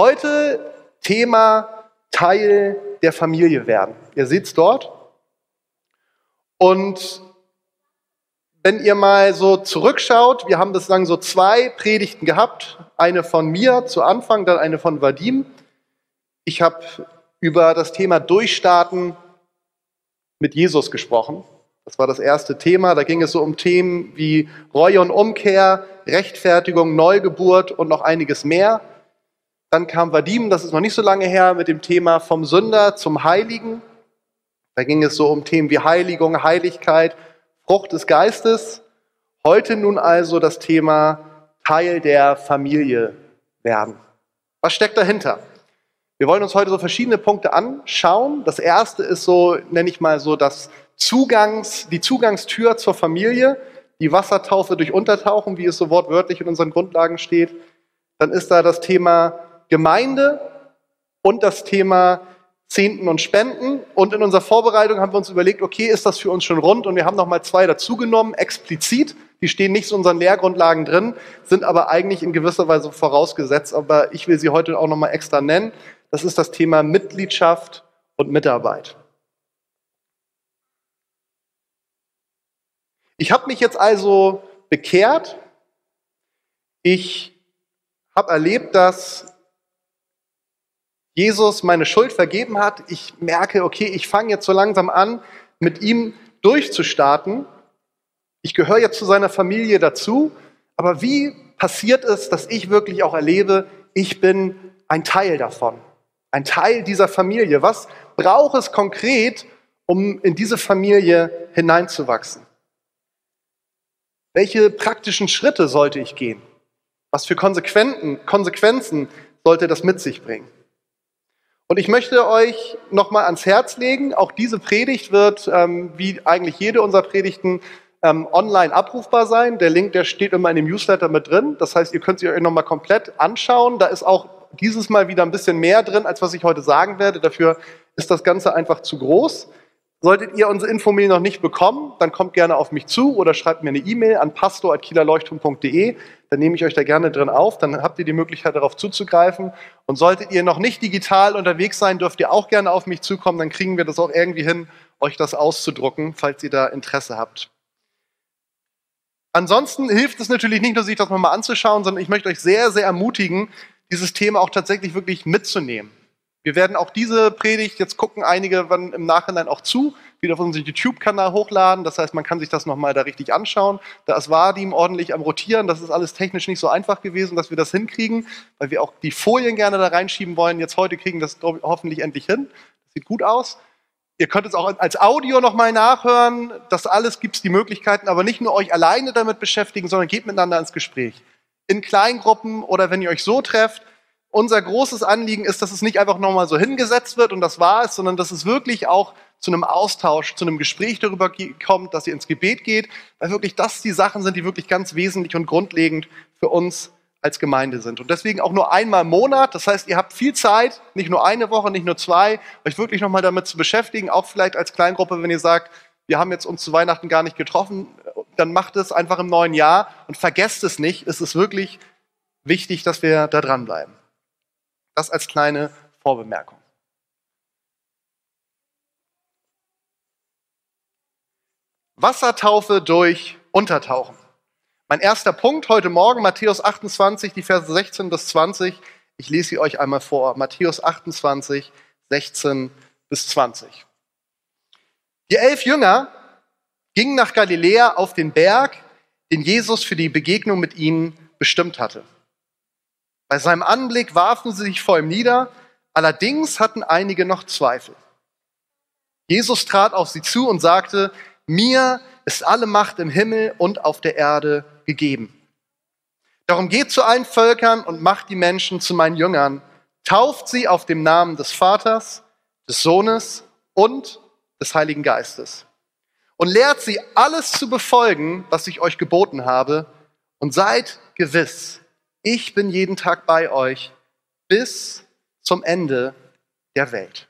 Heute Thema Teil der Familie werden. Ihr seht es dort. Und wenn ihr mal so zurückschaut, wir haben bislang so zwei Predigten gehabt. Eine von mir zu Anfang, dann eine von Vadim. Ich habe über das Thema Durchstarten mit Jesus gesprochen. Das war das erste Thema. Da ging es so um Themen wie Reue und Umkehr, Rechtfertigung, Neugeburt und noch einiges mehr. Dann kam Vadim, das ist noch nicht so lange her, mit dem Thema vom Sünder zum Heiligen. Da ging es so um Themen wie Heiligung, Heiligkeit, Frucht des Geistes. Heute nun also das Thema Teil der Familie werden. Was steckt dahinter? Wir wollen uns heute so verschiedene Punkte anschauen. Das erste ist so, nenne ich mal so, das Zugangs, die Zugangstür zur Familie, die Wassertaufe durch Untertauchen, wie es so wortwörtlich in unseren Grundlagen steht. Dann ist da das Thema Gemeinde und das Thema Zehnten und Spenden. Und in unserer Vorbereitung haben wir uns überlegt, okay, ist das für uns schon rund? Und wir haben nochmal zwei dazugenommen, explizit. Die stehen nicht in unseren Lehrgrundlagen drin, sind aber eigentlich in gewisser Weise vorausgesetzt. Aber ich will sie heute auch nochmal extra nennen. Das ist das Thema Mitgliedschaft und Mitarbeit. Ich habe mich jetzt also bekehrt. Ich habe erlebt, dass Jesus meine Schuld vergeben hat. Ich merke, okay, ich fange jetzt so langsam an, mit ihm durchzustarten. Ich gehöre jetzt zu seiner Familie dazu. Aber wie passiert es, dass ich wirklich auch erlebe, ich bin ein Teil davon? ein Teil dieser Familie. Was braucht es konkret, um in diese Familie hineinzuwachsen? Welche praktischen Schritte sollte ich gehen? Was für Konsequenzen sollte das mit sich bringen? Und ich möchte euch nochmal ans Herz legen, auch diese Predigt wird, ähm, wie eigentlich jede unserer Predigten, ähm, online abrufbar sein. Der Link, der steht immer in dem Newsletter mit drin. Das heißt, ihr könnt sie euch nochmal komplett anschauen. Da ist auch dieses Mal wieder ein bisschen mehr drin, als was ich heute sagen werde. Dafür ist das Ganze einfach zu groß. Solltet ihr unsere Infomail noch nicht bekommen, dann kommt gerne auf mich zu oder schreibt mir eine E-Mail an pastor.kielerleuchtturm.de. Dann nehme ich euch da gerne drin auf. Dann habt ihr die Möglichkeit, darauf zuzugreifen. Und solltet ihr noch nicht digital unterwegs sein, dürft ihr auch gerne auf mich zukommen. Dann kriegen wir das auch irgendwie hin, euch das auszudrucken, falls ihr da Interesse habt. Ansonsten hilft es natürlich nicht nur, sich das nochmal anzuschauen, sondern ich möchte euch sehr, sehr ermutigen, dieses Thema auch tatsächlich wirklich mitzunehmen. Wir werden auch diese Predigt, jetzt gucken einige im Nachhinein auch zu, wieder auf unseren YouTube-Kanal hochladen. Das heißt, man kann sich das nochmal da richtig anschauen. Da ist Vadim ordentlich am Rotieren. Das ist alles technisch nicht so einfach gewesen, dass wir das hinkriegen, weil wir auch die Folien gerne da reinschieben wollen. Jetzt heute kriegen wir das hoffentlich endlich hin. Das sieht gut aus. Ihr könnt es auch als Audio nochmal nachhören. Das alles gibt es die Möglichkeiten, aber nicht nur euch alleine damit beschäftigen, sondern geht miteinander ins Gespräch in Kleingruppen oder wenn ihr euch so trefft. Unser großes Anliegen ist, dass es nicht einfach nochmal so hingesetzt wird und das war es, sondern dass es wirklich auch zu einem Austausch, zu einem Gespräch darüber kommt, dass ihr ins Gebet geht, weil wirklich das die Sachen sind, die wirklich ganz wesentlich und grundlegend für uns als Gemeinde sind. Und deswegen auch nur einmal im Monat. Das heißt, ihr habt viel Zeit, nicht nur eine Woche, nicht nur zwei, euch wirklich nochmal damit zu beschäftigen, auch vielleicht als Kleingruppe, wenn ihr sagt, wir haben jetzt uns zu Weihnachten gar nicht getroffen, dann macht es einfach im neuen Jahr und vergesst es nicht. Es ist wirklich wichtig, dass wir da dranbleiben. Das als kleine Vorbemerkung. Wassertaufe durch Untertauchen. Mein erster Punkt heute Morgen, Matthäus 28, die Verse 16 bis 20. Ich lese sie euch einmal vor. Matthäus 28, 16 bis 20. Die elf Jünger gingen nach Galiläa auf den Berg, den Jesus für die Begegnung mit ihnen bestimmt hatte. Bei seinem Anblick warfen sie sich vor ihm nieder, allerdings hatten einige noch Zweifel. Jesus trat auf sie zu und sagte, mir ist alle Macht im Himmel und auf der Erde gegeben. Darum geht zu allen Völkern und macht die Menschen zu meinen Jüngern, tauft sie auf dem Namen des Vaters, des Sohnes und des Heiligen Geistes und lehrt sie alles zu befolgen, was ich euch geboten habe, und seid gewiss, ich bin jeden Tag bei euch bis zum Ende der Welt.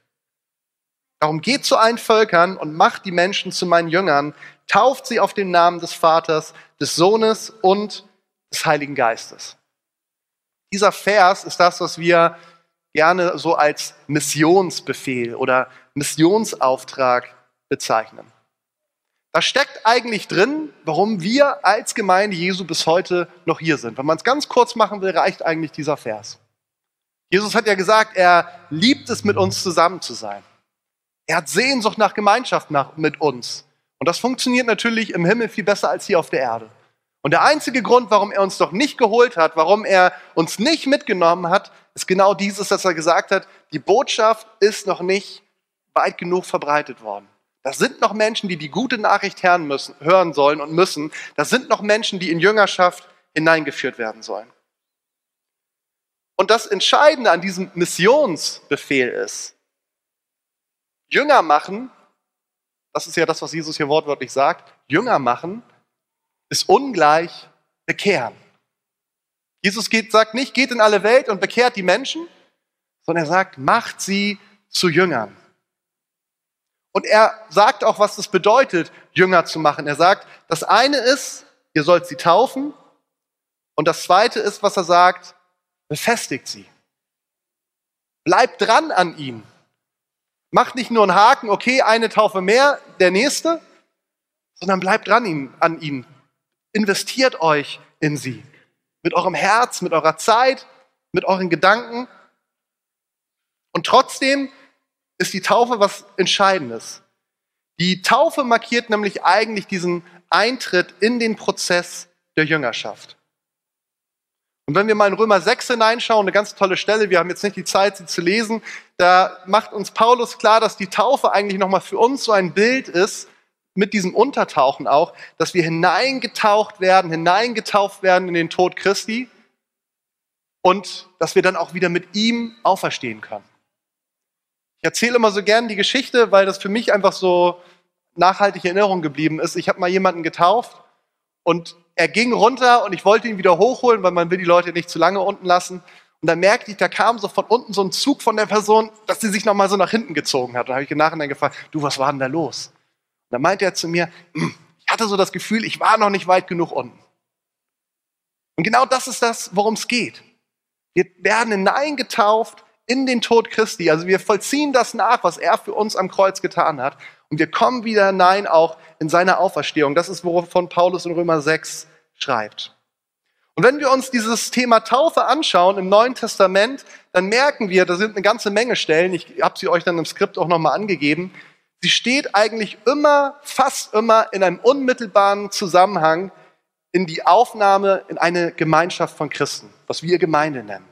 Darum geht zu allen Völkern und macht die Menschen zu meinen Jüngern, tauft sie auf den Namen des Vaters, des Sohnes und des Heiligen Geistes. Dieser Vers ist das, was wir gerne so als Missionsbefehl oder Missionsauftrag bezeichnen. Da steckt eigentlich drin, warum wir als Gemeinde Jesu bis heute noch hier sind. Wenn man es ganz kurz machen will, reicht eigentlich dieser Vers. Jesus hat ja gesagt, er liebt es, mit uns zusammen zu sein. Er hat Sehnsucht nach Gemeinschaft nach, mit uns. Und das funktioniert natürlich im Himmel viel besser als hier auf der Erde. Und der einzige Grund, warum er uns doch nicht geholt hat, warum er uns nicht mitgenommen hat, ist genau dieses, dass er gesagt hat, die Botschaft ist noch nicht weit genug verbreitet worden. Das sind noch Menschen, die die gute Nachricht hören, müssen, hören sollen und müssen. Das sind noch Menschen, die in Jüngerschaft hineingeführt werden sollen. Und das Entscheidende an diesem Missionsbefehl ist, Jünger machen, das ist ja das, was Jesus hier wortwörtlich sagt, Jünger machen ist ungleich bekehren. Jesus geht, sagt nicht, geht in alle Welt und bekehrt die Menschen, sondern er sagt, macht sie zu Jüngern. Und er sagt auch, was es bedeutet, Jünger zu machen. Er sagt, das eine ist, ihr sollt sie taufen. Und das zweite ist, was er sagt, befestigt sie. Bleibt dran an ihm. Macht nicht nur einen Haken, okay, eine Taufe mehr, der nächste, sondern bleibt dran an ihnen. Investiert euch in sie. Mit eurem Herz, mit eurer Zeit, mit euren Gedanken. Und trotzdem ist die Taufe was Entscheidendes. Die Taufe markiert nämlich eigentlich diesen Eintritt in den Prozess der Jüngerschaft. Und wenn wir mal in Römer 6 hineinschauen, eine ganz tolle Stelle, wir haben jetzt nicht die Zeit, sie zu lesen, da macht uns Paulus klar, dass die Taufe eigentlich nochmal für uns so ein Bild ist, mit diesem Untertauchen auch, dass wir hineingetaucht werden, hineingetauft werden in den Tod Christi und dass wir dann auch wieder mit ihm auferstehen können. Ich erzähle immer so gern die Geschichte, weil das für mich einfach so nachhaltige Erinnerung geblieben ist. Ich habe mal jemanden getauft und er ging runter und ich wollte ihn wieder hochholen, weil man will die Leute nicht zu lange unten lassen. Und dann merkte ich, da kam so von unten so ein Zug von der Person, dass sie sich nochmal so nach hinten gezogen hat. Und da habe ich nachher gefragt, du, was war denn da los? Und dann meinte er zu mir, hm, ich hatte so das Gefühl, ich war noch nicht weit genug unten. Und genau das ist das, worum es geht. Wir werden hineingetauft in den Tod Christi. Also wir vollziehen das nach, was er für uns am Kreuz getan hat. Und wir kommen wieder hinein auch in seine Auferstehung. Das ist, wovon Paulus in Römer 6 schreibt. Und wenn wir uns dieses Thema Taufe anschauen im Neuen Testament, dann merken wir, da sind eine ganze Menge Stellen, ich habe sie euch dann im Skript auch nochmal angegeben, sie steht eigentlich immer, fast immer in einem unmittelbaren Zusammenhang in die Aufnahme in eine Gemeinschaft von Christen, was wir Gemeinde nennen.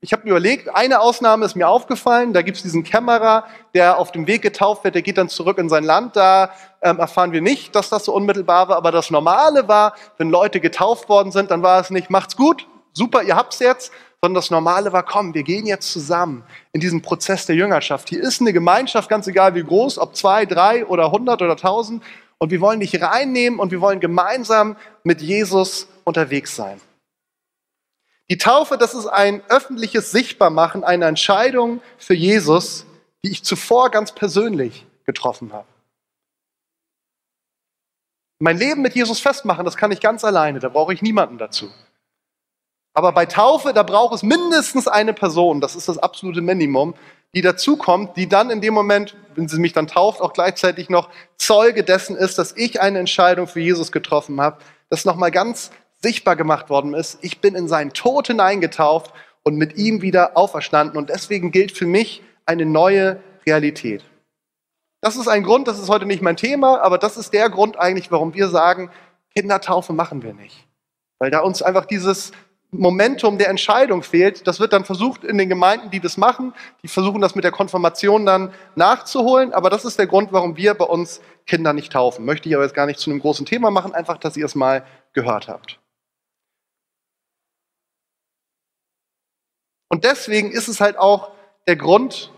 Ich habe mir überlegt, eine Ausnahme ist mir aufgefallen, da gibt es diesen Kämmerer, der auf dem Weg getauft wird, der geht dann zurück in sein Land, da ähm, erfahren wir nicht, dass das so unmittelbar war, aber das Normale war, wenn Leute getauft worden sind, dann war es nicht, macht's gut, super, ihr habt's jetzt, sondern das Normale war, komm, wir gehen jetzt zusammen in diesen Prozess der Jüngerschaft. Hier ist eine Gemeinschaft, ganz egal wie groß, ob zwei, drei oder hundert oder tausend, und wir wollen dich reinnehmen und wir wollen gemeinsam mit Jesus unterwegs sein. Die Taufe, das ist ein öffentliches Sichtbarmachen einer Entscheidung für Jesus, die ich zuvor ganz persönlich getroffen habe. Mein Leben mit Jesus festmachen, das kann ich ganz alleine, da brauche ich niemanden dazu. Aber bei Taufe, da braucht es mindestens eine Person, das ist das absolute Minimum, die dazukommt, die dann in dem Moment, wenn sie mich dann tauft, auch gleichzeitig noch Zeuge dessen ist, dass ich eine Entscheidung für Jesus getroffen habe. Das nochmal ganz sichtbar gemacht worden ist. Ich bin in seinen Tod hineingetauft und mit ihm wieder auferstanden. Und deswegen gilt für mich eine neue Realität. Das ist ein Grund, das ist heute nicht mein Thema, aber das ist der Grund eigentlich, warum wir sagen, Kindertaufe machen wir nicht. Weil da uns einfach dieses Momentum der Entscheidung fehlt. Das wird dann versucht in den Gemeinden, die das machen, die versuchen das mit der Konfirmation dann nachzuholen. Aber das ist der Grund, warum wir bei uns Kinder nicht taufen. Möchte ich aber jetzt gar nicht zu einem großen Thema machen, einfach, dass ihr es mal gehört habt. Und deswegen ist es halt auch der Grund,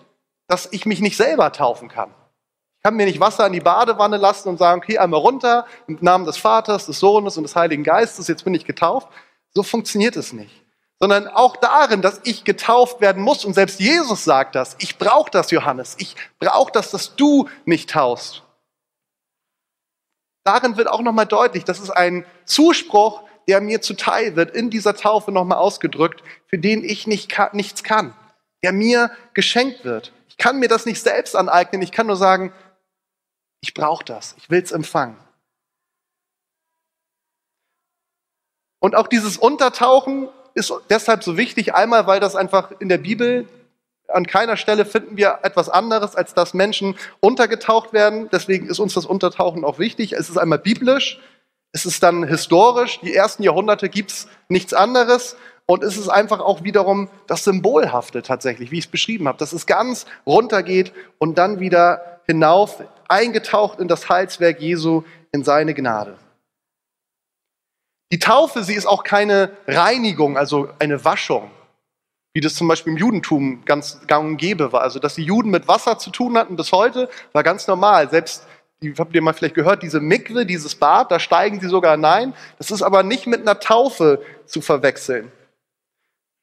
dass ich mich nicht selber taufen kann. Ich kann mir nicht Wasser in die Badewanne lassen und sagen, okay, einmal runter im Namen des Vaters, des Sohnes und des Heiligen Geistes, jetzt bin ich getauft. So funktioniert es nicht. Sondern auch darin, dass ich getauft werden muss. Und selbst Jesus sagt das. Ich brauche das, Johannes. Ich brauche das, dass du mich taust. Darin wird auch nochmal deutlich, das ist ein Zuspruch, der mir zuteil wird, in dieser Taufe nochmal ausgedrückt, für den ich nicht, nichts kann, der mir geschenkt wird. Ich kann mir das nicht selbst aneignen, ich kann nur sagen, ich brauche das, ich will es empfangen. Und auch dieses Untertauchen ist deshalb so wichtig, einmal weil das einfach in der Bibel an keiner Stelle finden wir etwas anderes, als dass Menschen untergetaucht werden. Deswegen ist uns das Untertauchen auch wichtig. Es ist einmal biblisch, es ist dann historisch. Die ersten Jahrhunderte gibt es nichts anderes. Und es ist einfach auch wiederum das Symbolhafte tatsächlich, wie ich es beschrieben habe, dass es ganz runtergeht und dann wieder hinauf, eingetaucht in das Heilswerk Jesu, in seine Gnade. Die Taufe, sie ist auch keine Reinigung, also eine Waschung, wie das zum Beispiel im Judentum ganz gang und gäbe war. Also, dass die Juden mit Wasser zu tun hatten bis heute, war ganz normal. Selbst, die, habt ihr mal vielleicht gehört, diese Mikwe, dieses Bad, da steigen sie sogar hinein. Das ist aber nicht mit einer Taufe zu verwechseln.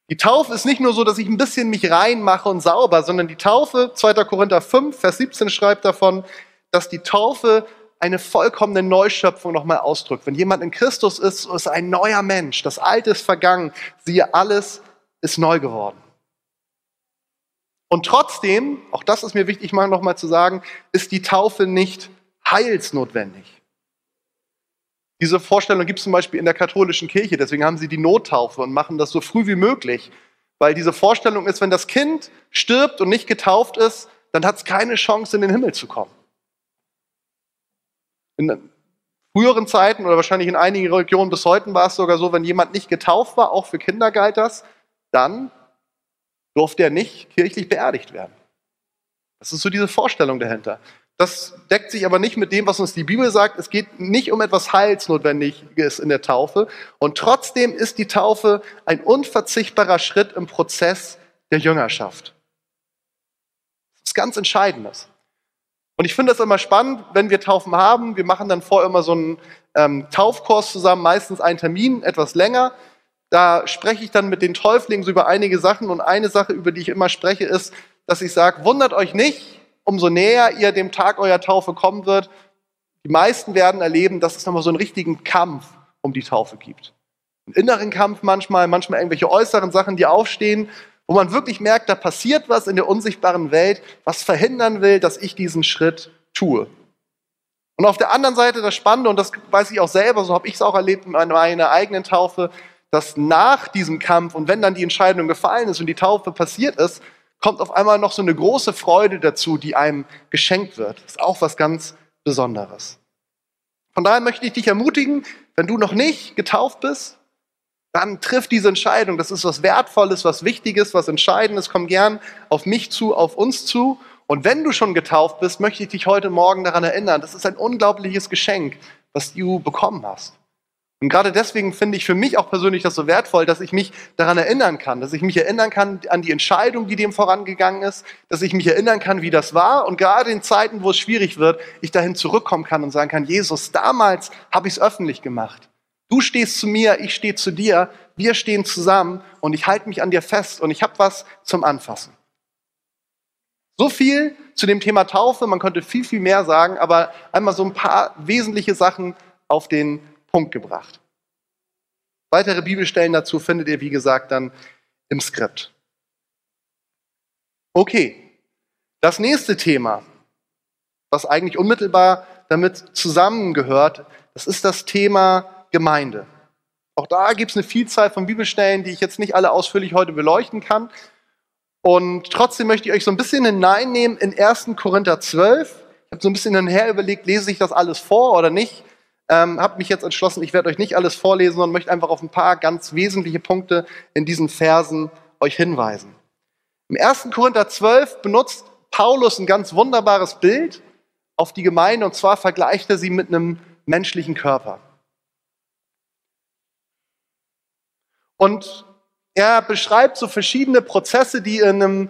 Die Taufe ist nicht nur so, dass ich ein bisschen mich reinmache und sauber, sondern die Taufe, 2. Korinther 5, Vers 17 schreibt davon, dass die Taufe eine vollkommene Neuschöpfung nochmal ausdrückt. Wenn jemand in Christus ist, ist ein neuer Mensch. Das Alte ist vergangen. Siehe, alles ist neu geworden. Und trotzdem, auch das ist mir wichtig mal nochmal zu sagen, ist die Taufe nicht heilsnotwendig. Diese Vorstellung gibt es zum Beispiel in der katholischen Kirche, deswegen haben sie die Nottaufe und machen das so früh wie möglich. Weil diese Vorstellung ist, wenn das Kind stirbt und nicht getauft ist, dann hat es keine Chance, in den Himmel zu kommen. In früheren Zeiten oder wahrscheinlich in einigen Regionen bis heute war es sogar so, wenn jemand nicht getauft war, auch für Kinder galt das, dann durfte er nicht kirchlich beerdigt werden. Das ist so diese Vorstellung dahinter. Das deckt sich aber nicht mit dem, was uns die Bibel sagt. Es geht nicht um etwas Heilsnotwendiges in der Taufe. Und trotzdem ist die Taufe ein unverzichtbarer Schritt im Prozess der Jüngerschaft. Das ist ganz Entscheidendes. Und ich finde das immer spannend, wenn wir Taufen haben. Wir machen dann vorher immer so einen ähm, Taufkurs zusammen, meistens einen Termin, etwas länger. Da spreche ich dann mit den Täuflingen so über einige Sachen. Und eine Sache, über die ich immer spreche, ist, dass ich sage, wundert euch nicht, umso näher ihr dem Tag eurer Taufe kommen wird. Die meisten werden erleben, dass es nochmal so einen richtigen Kampf um die Taufe gibt. Einen inneren Kampf manchmal, manchmal irgendwelche äußeren Sachen, die aufstehen wo man wirklich merkt, da passiert was in der unsichtbaren Welt, was verhindern will, dass ich diesen Schritt tue. Und auf der anderen Seite das Spannende, und das weiß ich auch selber, so habe ich es auch erlebt in meiner eigenen Taufe, dass nach diesem Kampf und wenn dann die Entscheidung gefallen ist und die Taufe passiert ist, kommt auf einmal noch so eine große Freude dazu, die einem geschenkt wird. Das ist auch was ganz Besonderes. Von daher möchte ich dich ermutigen, wenn du noch nicht getauft bist, dann triff diese Entscheidung. Das ist was Wertvolles, was Wichtiges, was Entscheidendes. Komm gern auf mich zu, auf uns zu. Und wenn du schon getauft bist, möchte ich dich heute Morgen daran erinnern. Das ist ein unglaubliches Geschenk, was du bekommen hast. Und gerade deswegen finde ich für mich auch persönlich das so wertvoll, dass ich mich daran erinnern kann, dass ich mich erinnern kann an die Entscheidung, die dem vorangegangen ist, dass ich mich erinnern kann, wie das war und gerade in Zeiten, wo es schwierig wird, ich dahin zurückkommen kann und sagen kann, Jesus, damals habe ich es öffentlich gemacht. Du stehst zu mir, ich stehe zu dir, wir stehen zusammen und ich halte mich an dir fest und ich habe was zum Anfassen. So viel zu dem Thema Taufe, man könnte viel, viel mehr sagen, aber einmal so ein paar wesentliche Sachen auf den Punkt gebracht. Weitere Bibelstellen dazu findet ihr, wie gesagt, dann im Skript. Okay, das nächste Thema, was eigentlich unmittelbar damit zusammengehört, das ist das Thema Gemeinde. Auch da gibt es eine Vielzahl von Bibelstellen, die ich jetzt nicht alle ausführlich heute beleuchten kann. Und trotzdem möchte ich euch so ein bisschen hineinnehmen in 1. Korinther 12. Ich habe so ein bisschen hinher überlegt, lese ich das alles vor oder nicht. Ähm, habe mich jetzt entschlossen, ich werde euch nicht alles vorlesen, sondern möchte einfach auf ein paar ganz wesentliche Punkte in diesen Versen euch hinweisen. Im 1. Korinther 12 benutzt Paulus ein ganz wunderbares Bild auf die Gemeinde und zwar vergleicht er sie mit einem menschlichen Körper. Und er beschreibt so verschiedene Prozesse, die in einem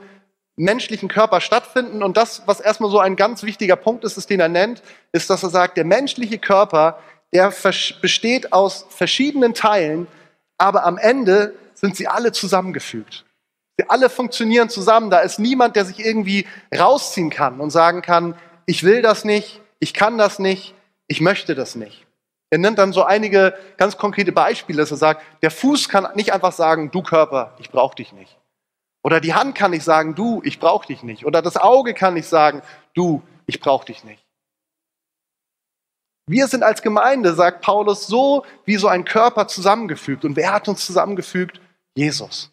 menschlichen Körper stattfinden. Und das, was erstmal so ein ganz wichtiger Punkt ist, ist den er nennt, ist, dass er sagt, der menschliche Körper, der besteht aus verschiedenen Teilen, aber am Ende sind sie alle zusammengefügt. Sie alle funktionieren zusammen. Da ist niemand, der sich irgendwie rausziehen kann und sagen kann, ich will das nicht, ich kann das nicht, ich möchte das nicht. Er nimmt dann so einige ganz konkrete Beispiele, dass er sagt, der Fuß kann nicht einfach sagen, du Körper, ich brauche dich nicht. Oder die Hand kann nicht sagen, du, ich brauche dich nicht. Oder das Auge kann nicht sagen, du, ich brauche dich nicht. Wir sind als Gemeinde, sagt Paulus, so wie so ein Körper zusammengefügt. Und wer hat uns zusammengefügt? Jesus.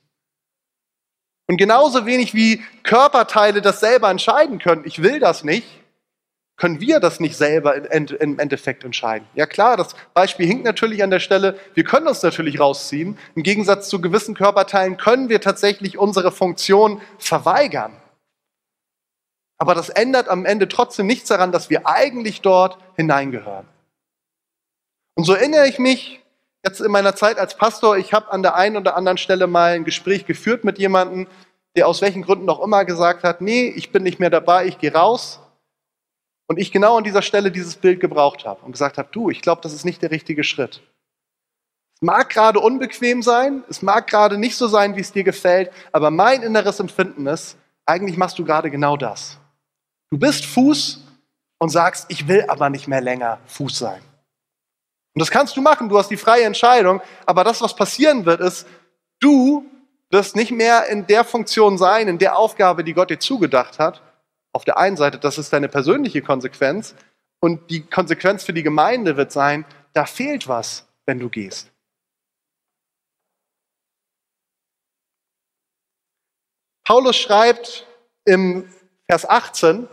Und genauso wenig wie Körperteile das selber entscheiden können, ich will das nicht, können wir das nicht selber im Endeffekt entscheiden. Ja klar, das Beispiel hinkt natürlich an der Stelle. Wir können uns natürlich rausziehen. Im Gegensatz zu gewissen Körperteilen können wir tatsächlich unsere Funktion verweigern. Aber das ändert am Ende trotzdem nichts daran, dass wir eigentlich dort hineingehören. Und so erinnere ich mich jetzt in meiner Zeit als Pastor, ich habe an der einen oder anderen Stelle mal ein Gespräch geführt mit jemandem, der aus welchen Gründen auch immer gesagt hat, nee, ich bin nicht mehr dabei, ich gehe raus. Und ich genau an dieser Stelle dieses Bild gebraucht habe und gesagt habe, du, ich glaube, das ist nicht der richtige Schritt. Es mag gerade unbequem sein, es mag gerade nicht so sein, wie es dir gefällt, aber mein inneres Empfinden ist, eigentlich machst du gerade genau das. Du bist Fuß und sagst, ich will aber nicht mehr länger Fuß sein. Und das kannst du machen, du hast die freie Entscheidung, aber das, was passieren wird, ist, du wirst nicht mehr in der Funktion sein, in der Aufgabe, die Gott dir zugedacht hat, auf der einen Seite, das ist deine persönliche Konsequenz und die Konsequenz für die Gemeinde wird sein, da fehlt was, wenn du gehst. Paulus schreibt im Vers 18,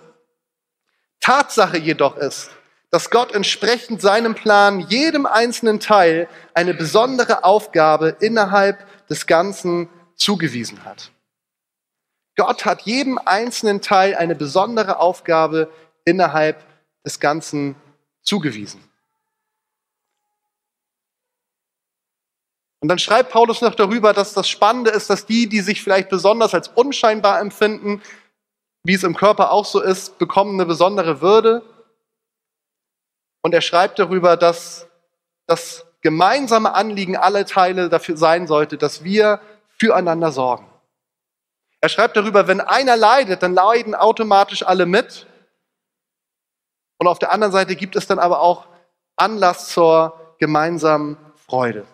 Tatsache jedoch ist, dass Gott entsprechend seinem Plan jedem einzelnen Teil eine besondere Aufgabe innerhalb des Ganzen zugewiesen hat. Gott hat jedem einzelnen Teil eine besondere Aufgabe innerhalb des Ganzen zugewiesen. Und dann schreibt Paulus noch darüber, dass das Spannende ist, dass die, die sich vielleicht besonders als unscheinbar empfinden, wie es im Körper auch so ist, bekommen eine besondere Würde. Und er schreibt darüber, dass das gemeinsame Anliegen aller Teile dafür sein sollte, dass wir füreinander sorgen. Er schreibt darüber, wenn einer leidet, dann leiden automatisch alle mit. Und auf der anderen Seite gibt es dann aber auch Anlass zur gemeinsamen Freude.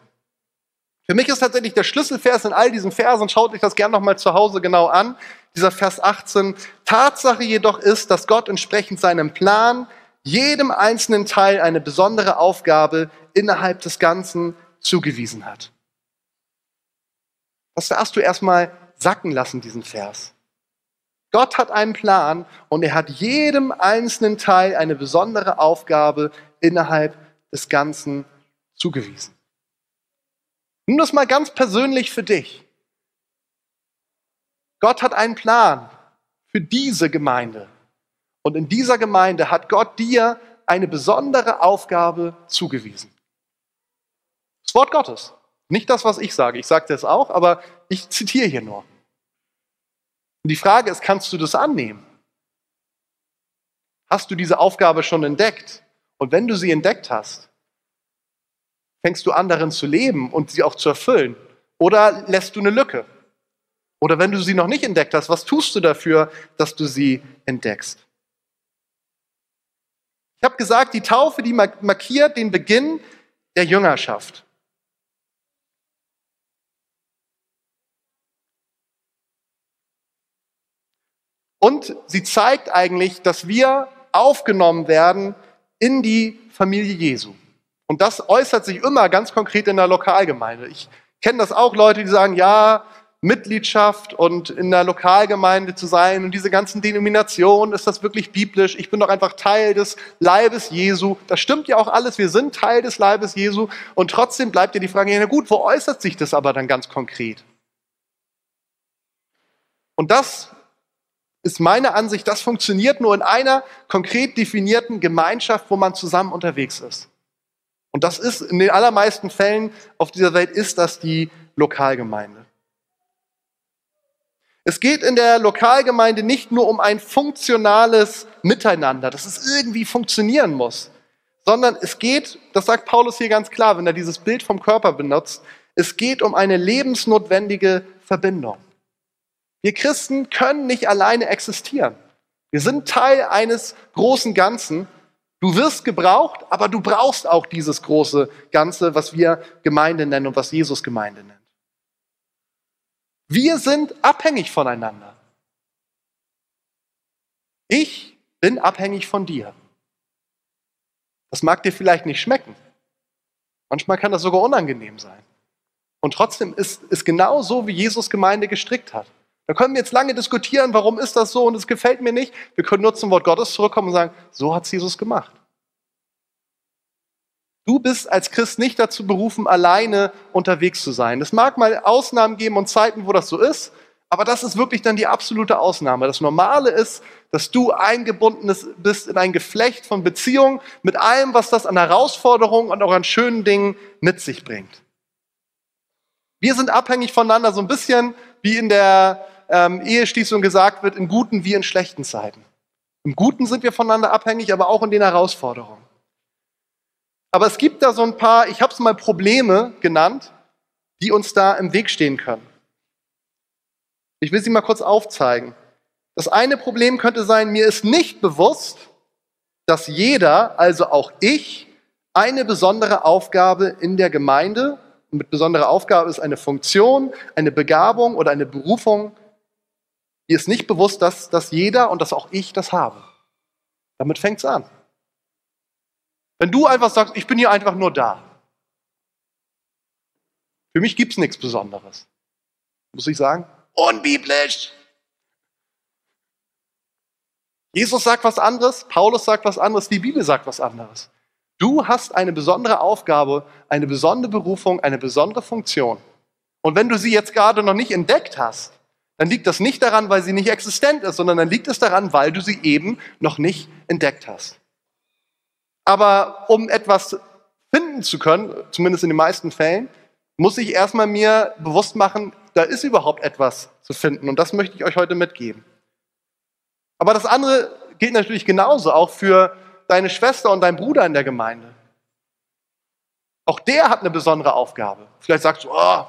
Für mich ist tatsächlich der Schlüsselvers in all diesen Versen, schaut euch das gerne nochmal zu Hause genau an, dieser Vers 18. Tatsache jedoch ist, dass Gott entsprechend seinem Plan jedem einzelnen Teil eine besondere Aufgabe innerhalb des Ganzen zugewiesen hat. Das darfst du erstmal sacken lassen, diesen Vers. Gott hat einen Plan und er hat jedem einzelnen Teil eine besondere Aufgabe innerhalb des Ganzen zugewiesen. Nimm das mal ganz persönlich für dich. Gott hat einen Plan für diese Gemeinde. Und in dieser Gemeinde hat Gott dir eine besondere Aufgabe zugewiesen. Das Wort Gottes. Nicht das, was ich sage. Ich sage das auch, aber ich zitiere hier nur. Und die Frage ist, kannst du das annehmen? Hast du diese Aufgabe schon entdeckt? Und wenn du sie entdeckt hast, fängst du an darin zu leben und sie auch zu erfüllen? Oder lässt du eine Lücke? Oder wenn du sie noch nicht entdeckt hast, was tust du dafür, dass du sie entdeckst? Ich habe gesagt, die Taufe, die markiert den Beginn der Jüngerschaft. Und sie zeigt eigentlich, dass wir aufgenommen werden in die Familie Jesu. Und das äußert sich immer ganz konkret in der Lokalgemeinde. Ich kenne das auch Leute, die sagen, ja, Mitgliedschaft und in der Lokalgemeinde zu sein und diese ganzen Denominationen, ist das wirklich biblisch? Ich bin doch einfach Teil des Leibes Jesu. Das stimmt ja auch alles, wir sind Teil des Leibes Jesu und trotzdem bleibt ja die Frage, ja gut, wo äußert sich das aber dann ganz konkret? Und das ist meine Ansicht, das funktioniert nur in einer konkret definierten Gemeinschaft, wo man zusammen unterwegs ist. Und das ist in den allermeisten Fällen auf dieser Welt ist das die Lokalgemeinde. Es geht in der Lokalgemeinde nicht nur um ein funktionales Miteinander, dass es irgendwie funktionieren muss, sondern es geht, das sagt Paulus hier ganz klar, wenn er dieses Bild vom Körper benutzt, es geht um eine lebensnotwendige Verbindung. Wir Christen können nicht alleine existieren. Wir sind Teil eines großen Ganzen Du wirst gebraucht, aber du brauchst auch dieses große Ganze, was wir Gemeinde nennen und was Jesus Gemeinde nennt. Wir sind abhängig voneinander. Ich bin abhängig von dir. Das mag dir vielleicht nicht schmecken. Manchmal kann das sogar unangenehm sein. Und trotzdem ist es genau so, wie Jesus Gemeinde gestrickt hat. Da können wir jetzt lange diskutieren, warum ist das so und es gefällt mir nicht. Wir können nur zum Wort Gottes zurückkommen und sagen, so hat es Jesus gemacht. Du bist als Christ nicht dazu berufen, alleine unterwegs zu sein. Es mag mal Ausnahmen geben und Zeiten, wo das so ist, aber das ist wirklich dann die absolute Ausnahme. Das Normale ist, dass du eingebunden bist in ein Geflecht von Beziehungen mit allem, was das an Herausforderungen und auch an schönen Dingen mit sich bringt. Wir sind abhängig voneinander, so ein bisschen wie in der ähm, Eheschließung gesagt wird, in guten wie in schlechten Zeiten. Im Guten sind wir voneinander abhängig, aber auch in den Herausforderungen. Aber es gibt da so ein paar, ich habe es mal Probleme genannt, die uns da im Weg stehen können. Ich will sie mal kurz aufzeigen. Das eine Problem könnte sein, mir ist nicht bewusst, dass jeder, also auch ich, eine besondere Aufgabe in der Gemeinde, mit besonderer Aufgabe ist eine Funktion, eine Begabung oder eine Berufung, mir ist nicht bewusst, dass, dass jeder und dass auch ich das habe. Damit fängt es an. Wenn du einfach sagst, ich bin hier einfach nur da. Für mich gibt es nichts Besonderes. Muss ich sagen? Unbiblisch. Jesus sagt was anderes, Paulus sagt was anderes, die Bibel sagt was anderes. Du hast eine besondere Aufgabe, eine besondere Berufung, eine besondere Funktion. Und wenn du sie jetzt gerade noch nicht entdeckt hast, dann liegt das nicht daran, weil sie nicht existent ist, sondern dann liegt es daran, weil du sie eben noch nicht entdeckt hast. Aber um etwas finden zu können, zumindest in den meisten Fällen, muss ich erstmal mir bewusst machen, da ist überhaupt etwas zu finden. Und das möchte ich euch heute mitgeben. Aber das andere gilt natürlich genauso auch für deine Schwester und deinen Bruder in der Gemeinde. Auch der hat eine besondere Aufgabe. Vielleicht sagst du, oh,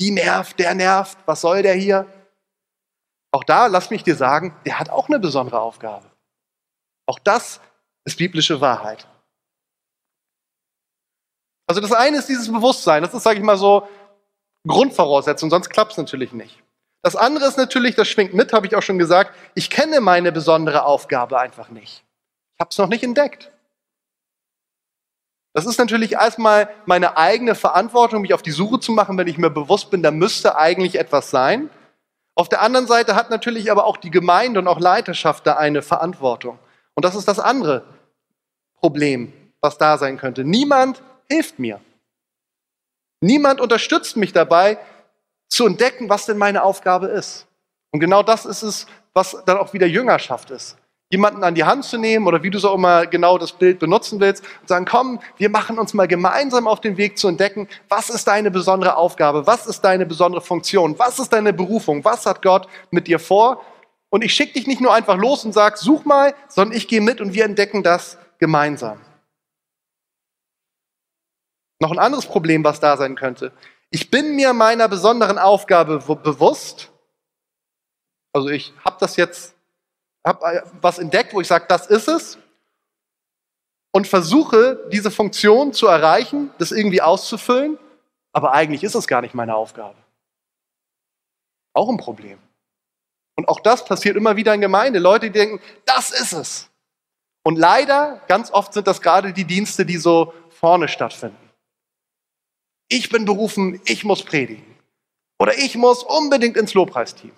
die nervt, der nervt, was soll der hier? Auch da, lass mich dir sagen, der hat auch eine besondere Aufgabe. Auch das ist biblische Wahrheit. Also das eine ist dieses Bewusstsein, das ist, sage ich mal so, Grundvoraussetzung, sonst klappt es natürlich nicht. Das andere ist natürlich, das schwingt mit, habe ich auch schon gesagt, ich kenne meine besondere Aufgabe einfach nicht. Ich habe es noch nicht entdeckt. Das ist natürlich erstmal meine eigene Verantwortung, mich auf die Suche zu machen, wenn ich mir bewusst bin, da müsste eigentlich etwas sein. Auf der anderen Seite hat natürlich aber auch die Gemeinde und auch Leiterschaft da eine Verantwortung. Und das ist das andere Problem, was da sein könnte. Niemand hilft mir. Niemand unterstützt mich dabei, zu entdecken, was denn meine Aufgabe ist. Und genau das ist es, was dann auch wieder Jüngerschaft ist jemanden an die Hand zu nehmen oder wie du so immer genau das Bild benutzen willst und sagen, komm, wir machen uns mal gemeinsam auf den Weg zu entdecken, was ist deine besondere Aufgabe, was ist deine besondere Funktion, was ist deine Berufung, was hat Gott mit dir vor? Und ich schicke dich nicht nur einfach los und sag, such mal, sondern ich gehe mit und wir entdecken das gemeinsam. Noch ein anderes Problem, was da sein könnte. Ich bin mir meiner besonderen Aufgabe bewusst. Also ich habe das jetzt habe äh, was entdeckt, wo ich sage, das ist es und versuche, diese Funktion zu erreichen, das irgendwie auszufüllen, aber eigentlich ist es gar nicht meine Aufgabe. Auch ein Problem. Und auch das passiert immer wieder in Gemeinde. Leute, die denken, das ist es. Und leider, ganz oft sind das gerade die Dienste, die so vorne stattfinden. Ich bin berufen, ich muss predigen. Oder ich muss unbedingt ins Lobpreisteam.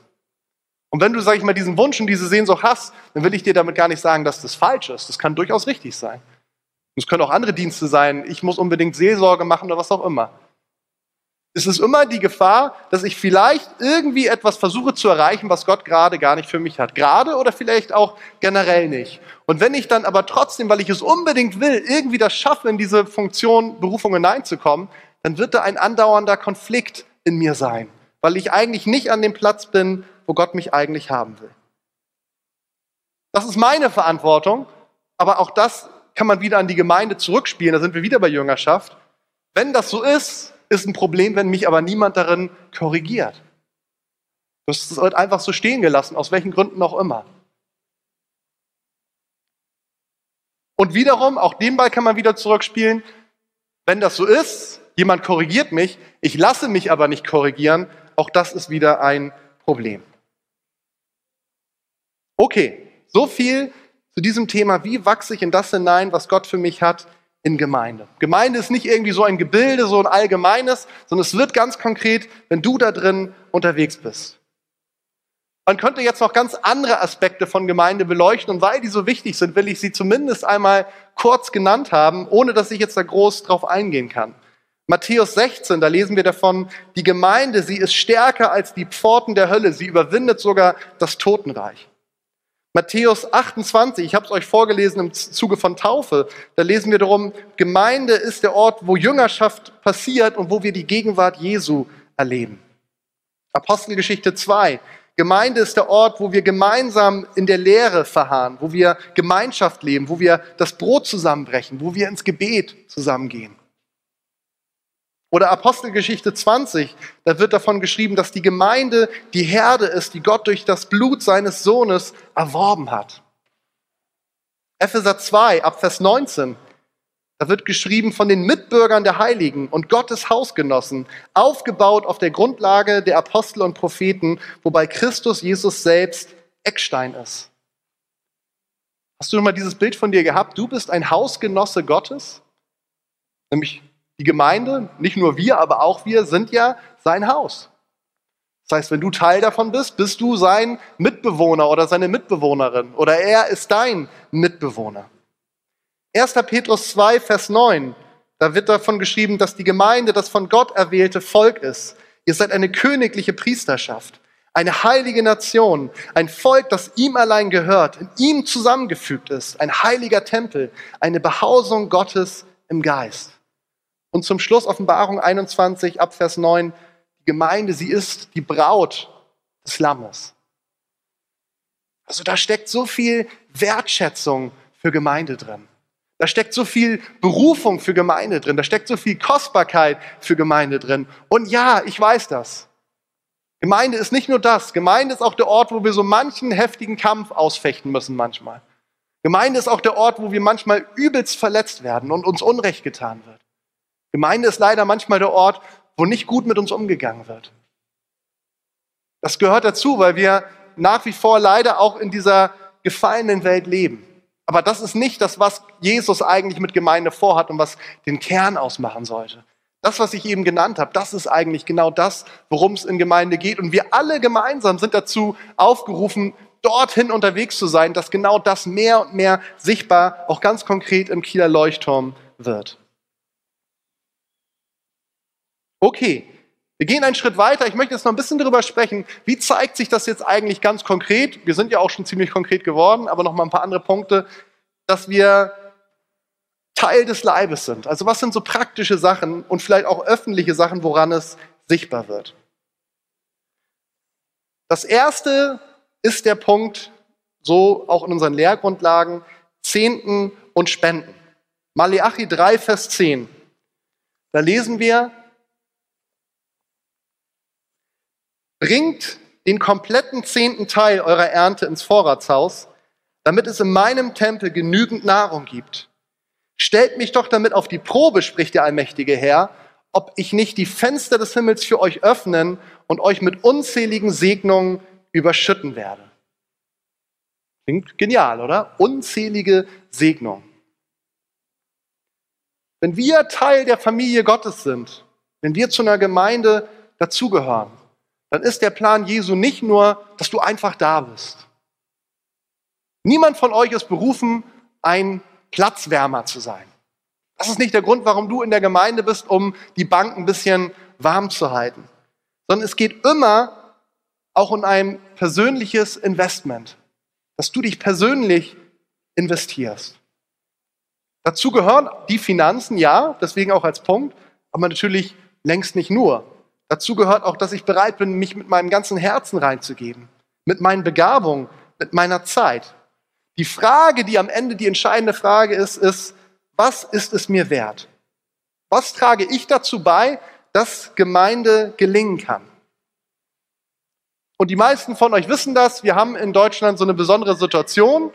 Und wenn du, sag ich mal, diesen Wunsch und diese Sehnsucht hast, dann will ich dir damit gar nicht sagen, dass das falsch ist. Das kann durchaus richtig sein. Es können auch andere Dienste sein. Ich muss unbedingt Seelsorge machen oder was auch immer. Es ist immer die Gefahr, dass ich vielleicht irgendwie etwas versuche zu erreichen, was Gott gerade gar nicht für mich hat. Gerade oder vielleicht auch generell nicht. Und wenn ich dann aber trotzdem, weil ich es unbedingt will, irgendwie das schaffe, in diese Funktion, Berufung hineinzukommen, dann wird da ein andauernder Konflikt in mir sein, weil ich eigentlich nicht an dem Platz bin, wo Gott mich eigentlich haben will. Das ist meine Verantwortung, aber auch das kann man wieder an die Gemeinde zurückspielen. Da sind wir wieder bei Jüngerschaft. Wenn das so ist, ist ein Problem, wenn mich aber niemand darin korrigiert. Das wird einfach so stehen gelassen, aus welchen Gründen auch immer. Und wiederum, auch den Ball kann man wieder zurückspielen. Wenn das so ist, jemand korrigiert mich, ich lasse mich aber nicht korrigieren, auch das ist wieder ein Problem. Okay, so viel zu diesem Thema, wie wachse ich in das hinein, was Gott für mich hat in Gemeinde. Gemeinde ist nicht irgendwie so ein Gebilde, so ein allgemeines, sondern es wird ganz konkret, wenn du da drin unterwegs bist. Man könnte jetzt noch ganz andere Aspekte von Gemeinde beleuchten und weil die so wichtig sind, will ich sie zumindest einmal kurz genannt haben, ohne dass ich jetzt da groß drauf eingehen kann. Matthäus 16, da lesen wir davon, die Gemeinde, sie ist stärker als die Pforten der Hölle, sie überwindet sogar das Totenreich. Matthäus 28, ich habe es euch vorgelesen im Zuge von Taufe, da lesen wir darum, Gemeinde ist der Ort, wo Jüngerschaft passiert und wo wir die Gegenwart Jesu erleben. Apostelgeschichte 2, Gemeinde ist der Ort, wo wir gemeinsam in der Lehre verharren, wo wir Gemeinschaft leben, wo wir das Brot zusammenbrechen, wo wir ins Gebet zusammengehen. Oder Apostelgeschichte 20, da wird davon geschrieben, dass die Gemeinde die Herde ist, die Gott durch das Blut seines Sohnes erworben hat. Epheser 2, ab Vers 19, da wird geschrieben von den Mitbürgern der Heiligen und Gottes Hausgenossen, aufgebaut auf der Grundlage der Apostel und Propheten, wobei Christus Jesus selbst Eckstein ist. Hast du mal dieses Bild von dir gehabt? Du bist ein Hausgenosse Gottes, nämlich die Gemeinde, nicht nur wir, aber auch wir, sind ja sein Haus. Das heißt, wenn du Teil davon bist, bist du sein Mitbewohner oder seine Mitbewohnerin oder er ist dein Mitbewohner. 1. Petrus 2, Vers 9, da wird davon geschrieben, dass die Gemeinde das von Gott erwählte Volk ist. Ihr seid eine königliche Priesterschaft, eine heilige Nation, ein Volk, das ihm allein gehört, in ihm zusammengefügt ist, ein heiliger Tempel, eine Behausung Gottes im Geist. Und zum Schluss Offenbarung 21 ab Vers 9, die Gemeinde, sie ist die Braut des Lammes. Also da steckt so viel Wertschätzung für Gemeinde drin. Da steckt so viel Berufung für Gemeinde drin. Da steckt so viel Kostbarkeit für Gemeinde drin. Und ja, ich weiß das. Gemeinde ist nicht nur das. Gemeinde ist auch der Ort, wo wir so manchen heftigen Kampf ausfechten müssen manchmal. Gemeinde ist auch der Ort, wo wir manchmal übelst verletzt werden und uns Unrecht getan wird. Gemeinde ist leider manchmal der Ort, wo nicht gut mit uns umgegangen wird. Das gehört dazu, weil wir nach wie vor leider auch in dieser gefallenen Welt leben. Aber das ist nicht das, was Jesus eigentlich mit Gemeinde vorhat und was den Kern ausmachen sollte. Das, was ich eben genannt habe, das ist eigentlich genau das, worum es in Gemeinde geht. Und wir alle gemeinsam sind dazu aufgerufen, dorthin unterwegs zu sein, dass genau das mehr und mehr sichtbar, auch ganz konkret im Kieler Leuchtturm wird. Okay, wir gehen einen Schritt weiter. Ich möchte jetzt noch ein bisschen darüber sprechen, wie zeigt sich das jetzt eigentlich ganz konkret? Wir sind ja auch schon ziemlich konkret geworden, aber noch mal ein paar andere Punkte, dass wir Teil des Leibes sind. Also was sind so praktische Sachen und vielleicht auch öffentliche Sachen, woran es sichtbar wird? Das erste ist der Punkt, so auch in unseren Lehrgrundlagen, Zehnten und Spenden. Maleachi 3, Vers 10. Da lesen wir, Bringt den kompletten zehnten Teil eurer Ernte ins Vorratshaus, damit es in meinem Tempel genügend Nahrung gibt. Stellt mich doch damit auf die Probe, spricht der allmächtige Herr, ob ich nicht die Fenster des Himmels für euch öffnen und euch mit unzähligen Segnungen überschütten werde. Klingt genial, oder? Unzählige Segnungen. Wenn wir Teil der Familie Gottes sind, wenn wir zu einer Gemeinde dazugehören, dann ist der Plan Jesu nicht nur, dass du einfach da bist. Niemand von euch ist berufen, ein Platzwärmer zu sein. Das ist nicht der Grund, warum du in der Gemeinde bist, um die Bank ein bisschen warm zu halten. Sondern es geht immer auch um ein persönliches Investment, dass du dich persönlich investierst. Dazu gehören die Finanzen, ja, deswegen auch als Punkt, aber natürlich längst nicht nur. Dazu gehört auch, dass ich bereit bin, mich mit meinem ganzen Herzen reinzugeben, mit meinen Begabungen, mit meiner Zeit. Die Frage, die am Ende die entscheidende Frage ist, ist, was ist es mir wert? Was trage ich dazu bei, dass Gemeinde gelingen kann? Und die meisten von euch wissen das, wir haben in Deutschland so eine besondere Situation.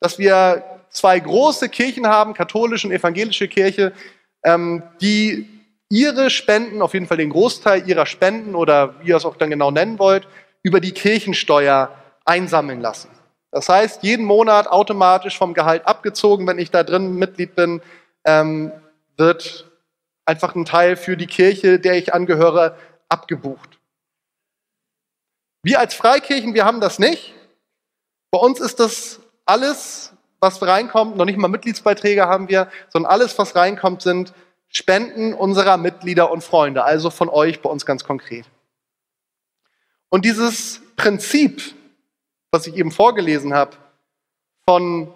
dass wir zwei große Kirchen haben, katholische und evangelische Kirche, ähm, die ihre Spenden, auf jeden Fall den Großteil ihrer Spenden oder wie ihr es auch dann genau nennen wollt, über die Kirchensteuer einsammeln lassen. Das heißt, jeden Monat automatisch vom Gehalt abgezogen, wenn ich da drin Mitglied bin, ähm, wird einfach ein Teil für die Kirche, der ich angehöre, abgebucht. Wir als Freikirchen, wir haben das nicht. Bei uns ist das alles, was reinkommt, noch nicht mal Mitgliedsbeiträge haben wir, sondern alles, was reinkommt, sind Spenden unserer Mitglieder und Freunde, also von euch bei uns ganz konkret. Und dieses Prinzip, was ich eben vorgelesen habe, von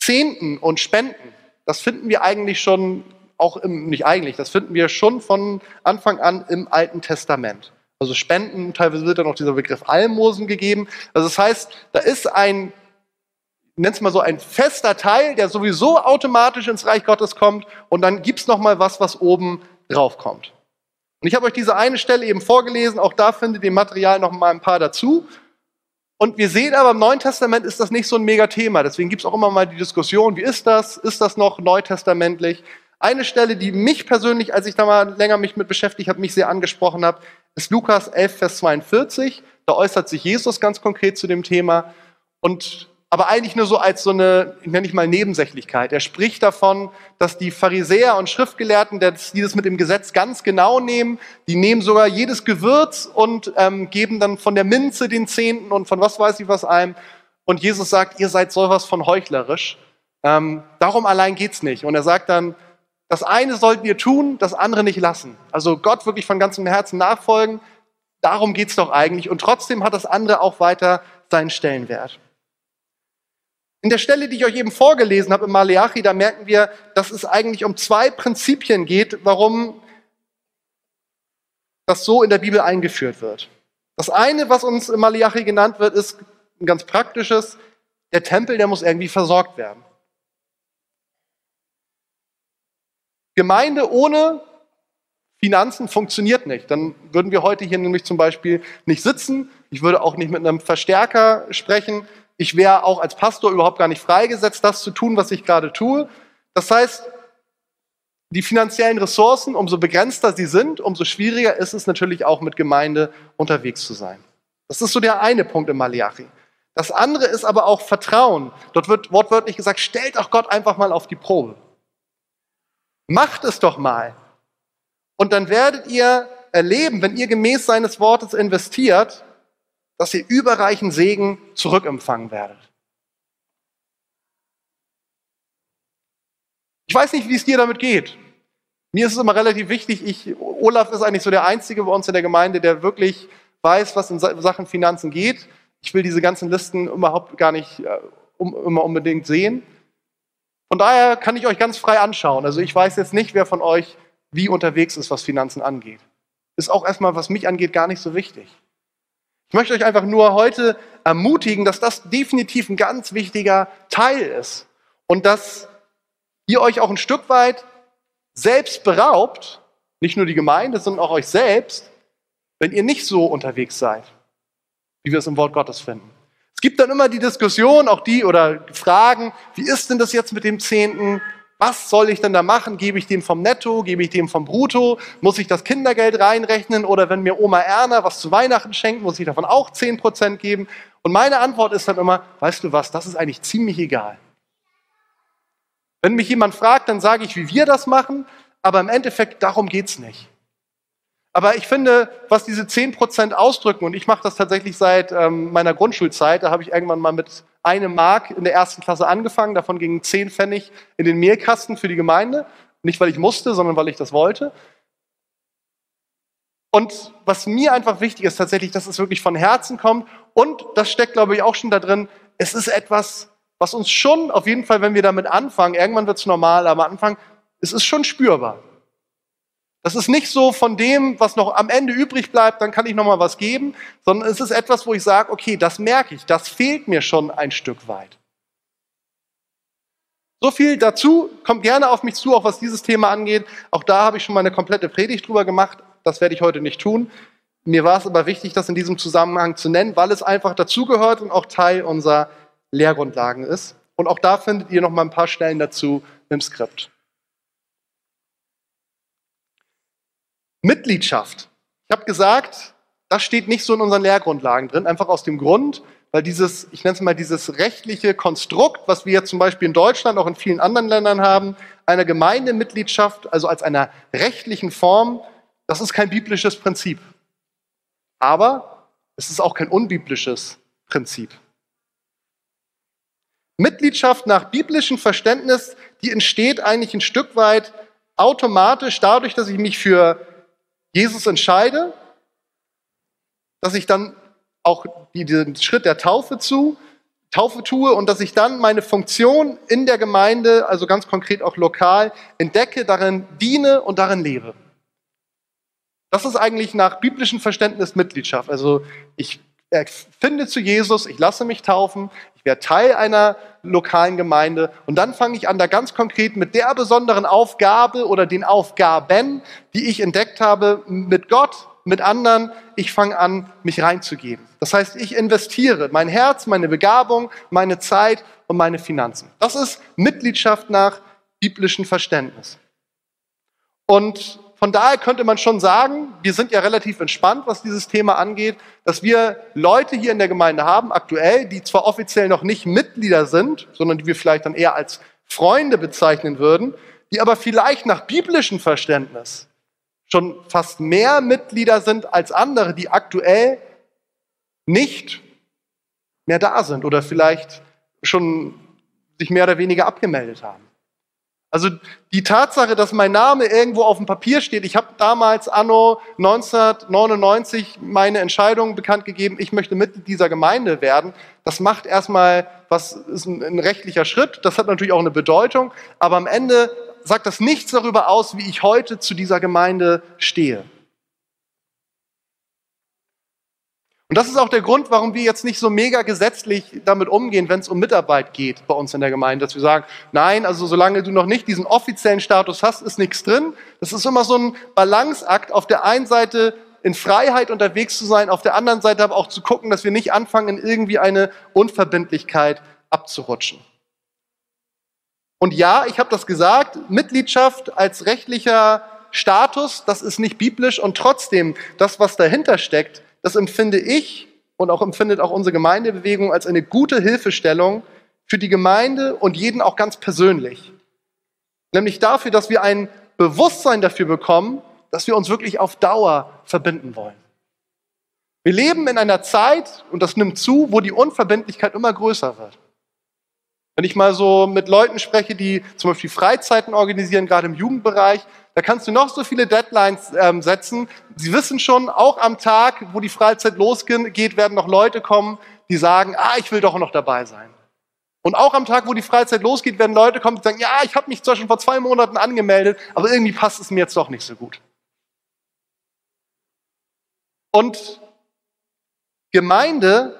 Zehnten und Spenden, das finden wir eigentlich schon, auch im, nicht eigentlich, das finden wir schon von Anfang an im Alten Testament. Also Spenden, teilweise wird dann auch dieser Begriff Almosen gegeben. Also das heißt, da ist ein, nennt es mal so, ein fester Teil, der sowieso automatisch ins Reich Gottes kommt und dann gibt es nochmal was, was oben drauf kommt. Und ich habe euch diese eine Stelle eben vorgelesen, auch da findet ihr Material noch mal ein paar dazu. Und wir sehen aber im Neuen Testament ist das nicht so ein mega Thema. Deswegen gibt es auch immer mal die Diskussion, wie ist das? Ist das noch neutestamentlich? Eine Stelle, die mich persönlich, als ich da mal länger mich mit beschäftigt habe, mich sehr angesprochen hat, ist Lukas 11, Vers 42. Da äußert sich Jesus ganz konkret zu dem Thema. Und aber eigentlich nur so als so eine, nenne ich mal, Nebensächlichkeit. Er spricht davon, dass die Pharisäer und Schriftgelehrten, die das mit dem Gesetz ganz genau nehmen, die nehmen sogar jedes Gewürz und ähm, geben dann von der Minze den Zehnten und von was weiß ich was einem. Und Jesus sagt, ihr seid sowas von heuchlerisch. Ähm, darum allein geht's nicht. Und er sagt dann, das eine sollten ihr tun, das andere nicht lassen. Also Gott wirklich von ganzem Herzen nachfolgen. Darum geht's doch eigentlich. Und trotzdem hat das andere auch weiter seinen Stellenwert. In der Stelle, die ich euch eben vorgelesen habe im Maleachi, da merken wir, dass es eigentlich um zwei Prinzipien geht, warum das so in der Bibel eingeführt wird. Das eine, was uns im Maleachi genannt wird, ist ein ganz praktisches. Der Tempel, der muss irgendwie versorgt werden. Gemeinde ohne Finanzen funktioniert nicht. Dann würden wir heute hier nämlich zum Beispiel nicht sitzen. Ich würde auch nicht mit einem Verstärker sprechen. Ich wäre auch als Pastor überhaupt gar nicht freigesetzt, das zu tun, was ich gerade tue. Das heißt, die finanziellen Ressourcen, umso begrenzter sie sind, umso schwieriger ist es natürlich auch mit Gemeinde unterwegs zu sein. Das ist so der eine Punkt im Malachi. Das andere ist aber auch Vertrauen. Dort wird wortwörtlich gesagt, stellt auch Gott einfach mal auf die Probe. Macht es doch mal. Und dann werdet ihr erleben, wenn ihr gemäß seines Wortes investiert, dass ihr überreichen Segen zurückempfangen werdet. Ich weiß nicht, wie es dir damit geht. Mir ist es immer relativ wichtig, ich, Olaf ist eigentlich so der Einzige bei uns in der Gemeinde, der wirklich weiß, was in Sachen Finanzen geht. Ich will diese ganzen Listen überhaupt gar nicht äh, um, immer unbedingt sehen. Von daher kann ich euch ganz frei anschauen. Also ich weiß jetzt nicht, wer von euch wie unterwegs ist, was Finanzen angeht. Ist auch erstmal, was mich angeht, gar nicht so wichtig. Ich möchte euch einfach nur heute ermutigen, dass das definitiv ein ganz wichtiger Teil ist und dass ihr euch auch ein Stück weit selbst beraubt, nicht nur die Gemeinde, sondern auch euch selbst, wenn ihr nicht so unterwegs seid, wie wir es im Wort Gottes finden. Es gibt dann immer die Diskussion, auch die oder Fragen, wie ist denn das jetzt mit dem Zehnten? Was soll ich denn da machen? Gebe ich dem vom Netto? Gebe ich dem vom Brutto? Muss ich das Kindergeld reinrechnen? Oder wenn mir Oma Erna was zu Weihnachten schenkt, muss ich davon auch 10% geben? Und meine Antwort ist dann immer, weißt du was, das ist eigentlich ziemlich egal. Wenn mich jemand fragt, dann sage ich, wie wir das machen, aber im Endeffekt darum geht's nicht. Aber ich finde, was diese 10% ausdrücken, und ich mache das tatsächlich seit ähm, meiner Grundschulzeit, da habe ich irgendwann mal mit einem Mark in der ersten Klasse angefangen, davon gingen 10 Pfennig in den Mehlkasten für die Gemeinde. Nicht, weil ich musste, sondern weil ich das wollte. Und was mir einfach wichtig ist, tatsächlich, dass es wirklich von Herzen kommt. Und das steckt, glaube ich, auch schon da drin. Es ist etwas, was uns schon, auf jeden Fall, wenn wir damit anfangen, irgendwann wird es normal, aber am Anfang, es ist schon spürbar. Das ist nicht so von dem, was noch am Ende übrig bleibt, dann kann ich noch mal was geben, sondern es ist etwas, wo ich sage, okay, das merke ich, das fehlt mir schon ein Stück weit. So viel dazu, kommt gerne auf mich zu, auch was dieses Thema angeht. Auch da habe ich schon mal eine komplette Predigt drüber gemacht, das werde ich heute nicht tun. Mir war es aber wichtig, das in diesem Zusammenhang zu nennen, weil es einfach dazugehört und auch Teil unserer Lehrgrundlagen ist. Und auch da findet ihr noch mal ein paar Stellen dazu im Skript. Mitgliedschaft. Ich habe gesagt, das steht nicht so in unseren Lehrgrundlagen drin, einfach aus dem Grund, weil dieses, ich nenne es mal dieses rechtliche Konstrukt, was wir jetzt zum Beispiel in Deutschland, auch in vielen anderen Ländern haben, einer Gemeindemitgliedschaft, also als einer rechtlichen Form, das ist kein biblisches Prinzip. Aber es ist auch kein unbiblisches Prinzip. Mitgliedschaft nach biblischem Verständnis, die entsteht eigentlich ein Stück weit automatisch dadurch, dass ich mich für Jesus entscheide, dass ich dann auch diesen Schritt der Taufe zu, Taufe tue und dass ich dann meine Funktion in der Gemeinde, also ganz konkret auch lokal, entdecke, darin diene und darin lebe. Das ist eigentlich nach biblischem Verständnis Mitgliedschaft. Also ich finde zu Jesus, ich lasse mich taufen, ich werde Teil einer lokalen Gemeinde und dann fange ich an, da ganz konkret mit der besonderen Aufgabe oder den Aufgaben, die ich entdeckt habe, mit Gott, mit anderen, ich fange an, mich reinzugeben. Das heißt, ich investiere mein Herz, meine Begabung, meine Zeit und meine Finanzen. Das ist Mitgliedschaft nach biblischem Verständnis. Und von daher könnte man schon sagen, wir sind ja relativ entspannt, was dieses Thema angeht, dass wir Leute hier in der Gemeinde haben, aktuell, die zwar offiziell noch nicht Mitglieder sind, sondern die wir vielleicht dann eher als Freunde bezeichnen würden, die aber vielleicht nach biblischem Verständnis schon fast mehr Mitglieder sind als andere, die aktuell nicht mehr da sind oder vielleicht schon sich mehr oder weniger abgemeldet haben. Also die Tatsache, dass mein Name irgendwo auf dem Papier steht, ich habe damals anno 1999 meine Entscheidung bekannt gegeben, ich möchte Mitglied dieser Gemeinde werden, das macht erstmal, was ist ein, ein rechtlicher Schritt, das hat natürlich auch eine Bedeutung, aber am Ende sagt das nichts darüber aus, wie ich heute zu dieser Gemeinde stehe. Und das ist auch der Grund, warum wir jetzt nicht so mega gesetzlich damit umgehen, wenn es um Mitarbeit geht bei uns in der Gemeinde, dass wir sagen, nein, also solange du noch nicht diesen offiziellen Status hast, ist nichts drin. Das ist immer so ein Balanceakt, auf der einen Seite in Freiheit unterwegs zu sein, auf der anderen Seite aber auch zu gucken, dass wir nicht anfangen, in irgendwie eine Unverbindlichkeit abzurutschen. Und ja, ich habe das gesagt, Mitgliedschaft als rechtlicher Status, das ist nicht biblisch und trotzdem das, was dahinter steckt, das empfinde ich und auch empfindet auch unsere Gemeindebewegung als eine gute Hilfestellung für die Gemeinde und jeden auch ganz persönlich. Nämlich dafür, dass wir ein Bewusstsein dafür bekommen, dass wir uns wirklich auf Dauer verbinden wollen. Wir leben in einer Zeit, und das nimmt zu, wo die Unverbindlichkeit immer größer wird. Wenn ich mal so mit Leuten spreche, die zum Beispiel Freizeiten organisieren, gerade im Jugendbereich, da kannst du noch so viele Deadlines ähm, setzen. Sie wissen schon, auch am Tag, wo die Freizeit losgeht, werden noch Leute kommen, die sagen, ah, ich will doch noch dabei sein. Und auch am Tag, wo die Freizeit losgeht, werden Leute kommen, die sagen, ja, ich habe mich zwar schon vor zwei Monaten angemeldet, aber irgendwie passt es mir jetzt doch nicht so gut. Und Gemeinde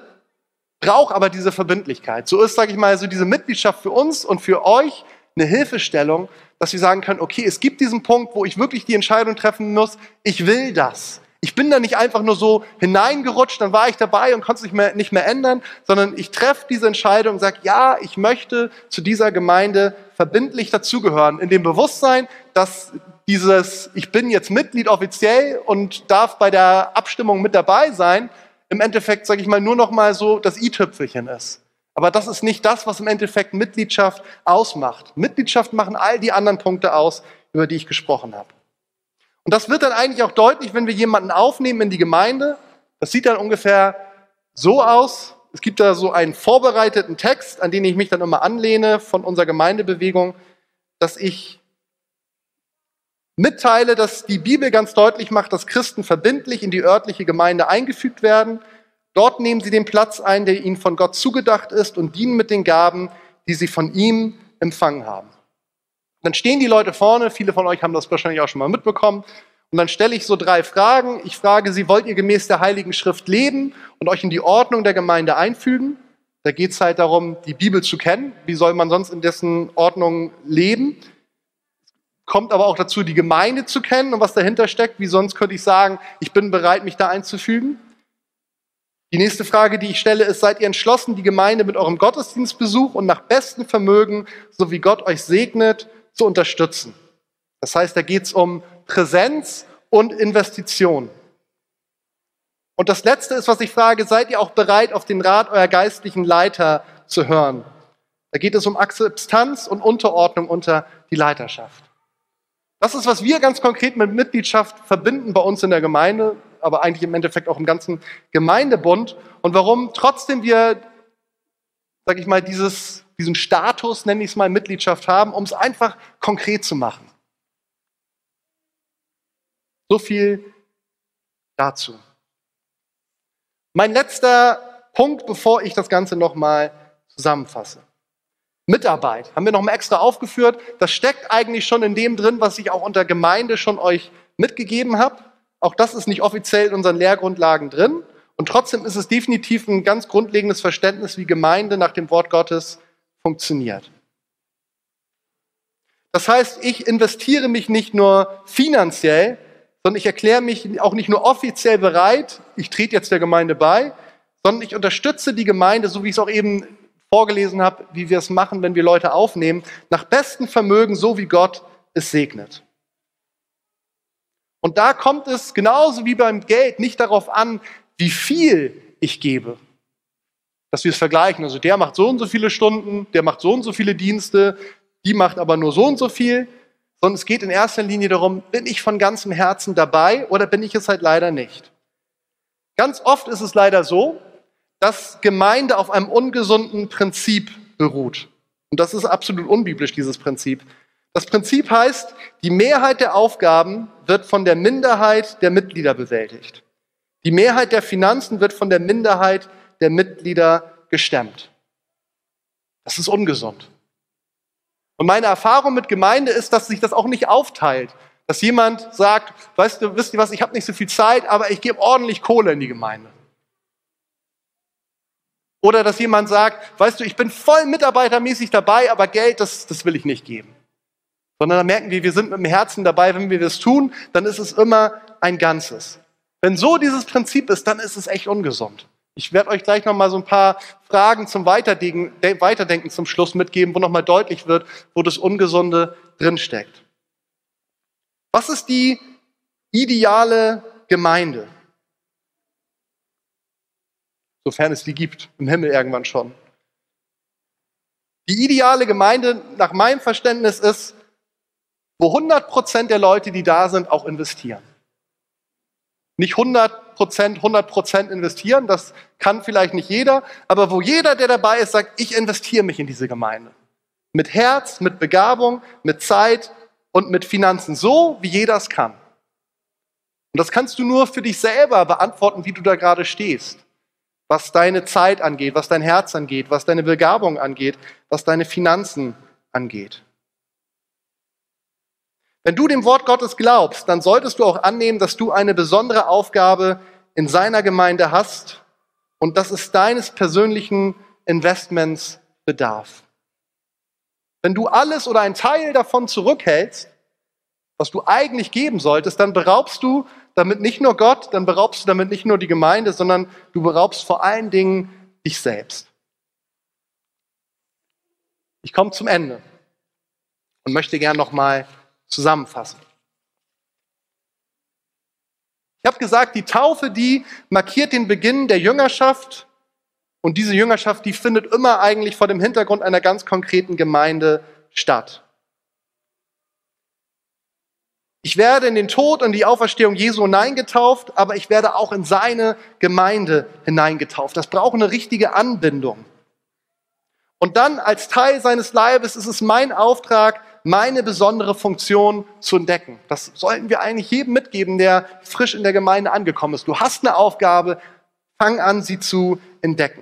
braucht aber diese Verbindlichkeit. So ist, sage ich mal, so diese Mitgliedschaft für uns und für euch eine Hilfestellung, dass wir sagen können, okay, es gibt diesen Punkt, wo ich wirklich die Entscheidung treffen muss, ich will das. Ich bin da nicht einfach nur so hineingerutscht, dann war ich dabei und konnte es nicht mehr, nicht mehr ändern, sondern ich treffe diese Entscheidung und sage, ja, ich möchte zu dieser Gemeinde verbindlich dazugehören, in dem Bewusstsein, dass dieses, ich bin jetzt Mitglied offiziell und darf bei der Abstimmung mit dabei sein, im Endeffekt, sage ich mal, nur noch mal so das i-Tüpfelchen ist. Aber das ist nicht das, was im Endeffekt Mitgliedschaft ausmacht. Mitgliedschaft machen all die anderen Punkte aus, über die ich gesprochen habe. Und das wird dann eigentlich auch deutlich, wenn wir jemanden aufnehmen in die Gemeinde. Das sieht dann ungefähr so aus. Es gibt da so einen vorbereiteten Text, an den ich mich dann immer anlehne von unserer Gemeindebewegung, dass ich mitteile, dass die Bibel ganz deutlich macht, dass Christen verbindlich in die örtliche Gemeinde eingefügt werden Dort nehmen sie den Platz ein, der ihnen von Gott zugedacht ist und dienen mit den Gaben, die sie von ihm empfangen haben. Dann stehen die Leute vorne, viele von euch haben das wahrscheinlich auch schon mal mitbekommen, und dann stelle ich so drei Fragen. Ich frage sie, wollt ihr gemäß der Heiligen Schrift leben und euch in die Ordnung der Gemeinde einfügen? Da geht es halt darum, die Bibel zu kennen. Wie soll man sonst in dessen Ordnung leben? Kommt aber auch dazu, die Gemeinde zu kennen und was dahinter steckt. Wie sonst könnte ich sagen, ich bin bereit, mich da einzufügen? Die nächste Frage, die ich stelle, ist, seid ihr entschlossen, die Gemeinde mit eurem Gottesdienstbesuch und nach bestem Vermögen, so wie Gott euch segnet, zu unterstützen? Das heißt, da geht es um Präsenz und Investition. Und das Letzte ist, was ich frage, seid ihr auch bereit, auf den Rat eurer geistlichen Leiter zu hören? Da geht es um Akzeptanz und Unterordnung unter die Leiterschaft. Das ist, was wir ganz konkret mit Mitgliedschaft verbinden bei uns in der Gemeinde, aber eigentlich im Endeffekt auch im ganzen Gemeindebund. Und warum trotzdem wir, sage ich mal, dieses, diesen Status, nenne ich es mal, Mitgliedschaft haben, um es einfach konkret zu machen. So viel dazu. Mein letzter Punkt, bevor ich das Ganze nochmal zusammenfasse. Mitarbeit haben wir nochmal extra aufgeführt. Das steckt eigentlich schon in dem drin, was ich auch unter Gemeinde schon euch mitgegeben habe. Auch das ist nicht offiziell in unseren Lehrgrundlagen drin. Und trotzdem ist es definitiv ein ganz grundlegendes Verständnis, wie Gemeinde nach dem Wort Gottes funktioniert. Das heißt, ich investiere mich nicht nur finanziell, sondern ich erkläre mich auch nicht nur offiziell bereit, ich trete jetzt der Gemeinde bei, sondern ich unterstütze die Gemeinde, so wie ich es auch eben vorgelesen habe, wie wir es machen, wenn wir Leute aufnehmen, nach bestem Vermögen, so wie Gott es segnet. Und da kommt es genauso wie beim Geld nicht darauf an, wie viel ich gebe. Dass wir es vergleichen. Also der macht so und so viele Stunden, der macht so und so viele Dienste, die macht aber nur so und so viel, sondern es geht in erster Linie darum, bin ich von ganzem Herzen dabei oder bin ich es halt leider nicht. Ganz oft ist es leider so, dass Gemeinde auf einem ungesunden Prinzip beruht. Und das ist absolut unbiblisch, dieses Prinzip. Das Prinzip heißt, die Mehrheit der Aufgaben wird von der Minderheit der Mitglieder bewältigt. Die Mehrheit der Finanzen wird von der Minderheit der Mitglieder gestemmt. Das ist ungesund. Und meine Erfahrung mit Gemeinde ist, dass sich das auch nicht aufteilt. Dass jemand sagt, weißt du, wisst ihr was, ich habe nicht so viel Zeit, aber ich gebe ordentlich Kohle in die Gemeinde. Oder dass jemand sagt, weißt du, ich bin voll mitarbeitermäßig dabei, aber Geld, das, das will ich nicht geben. Sondern da merken wir, wir sind mit dem Herzen dabei, wenn wir das tun, dann ist es immer ein Ganzes. Wenn so dieses Prinzip ist, dann ist es echt ungesund. Ich werde euch gleich nochmal so ein paar Fragen zum Weiterdenken, zum Schluss mitgeben, wo nochmal deutlich wird, wo das Ungesunde drinsteckt. Was ist die ideale Gemeinde? Sofern es die gibt, im Himmel irgendwann schon. Die ideale Gemeinde nach meinem Verständnis ist, wo 100% der Leute, die da sind, auch investieren. Nicht 100 Prozent, 100 Prozent investieren, das kann vielleicht nicht jeder, aber wo jeder, der dabei ist, sagt, ich investiere mich in diese Gemeinde. Mit Herz, mit Begabung, mit Zeit und mit Finanzen, so wie jeder es kann. Und das kannst du nur für dich selber beantworten, wie du da gerade stehst. Was deine Zeit angeht, was dein Herz angeht, was deine Begabung angeht, was deine Finanzen angeht. Wenn du dem Wort Gottes glaubst, dann solltest du auch annehmen, dass du eine besondere Aufgabe in seiner Gemeinde hast und dass es deines persönlichen Investments bedarf. Wenn du alles oder einen Teil davon zurückhältst, was du eigentlich geben solltest, dann beraubst du damit nicht nur Gott, dann beraubst du damit nicht nur die Gemeinde, sondern du beraubst vor allen Dingen dich selbst. Ich komme zum Ende und möchte gern nochmal zusammenfassen. Ich habe gesagt, die Taufe, die markiert den Beginn der Jüngerschaft und diese Jüngerschaft, die findet immer eigentlich vor dem Hintergrund einer ganz konkreten Gemeinde statt. Ich werde in den Tod und die Auferstehung Jesu hineingetauft, aber ich werde auch in seine Gemeinde hineingetauft. Das braucht eine richtige Anbindung. Und dann als Teil seines Leibes ist es mein Auftrag, meine besondere Funktion zu entdecken. Das sollten wir eigentlich jedem mitgeben, der frisch in der Gemeinde angekommen ist. Du hast eine Aufgabe, fang an, sie zu entdecken.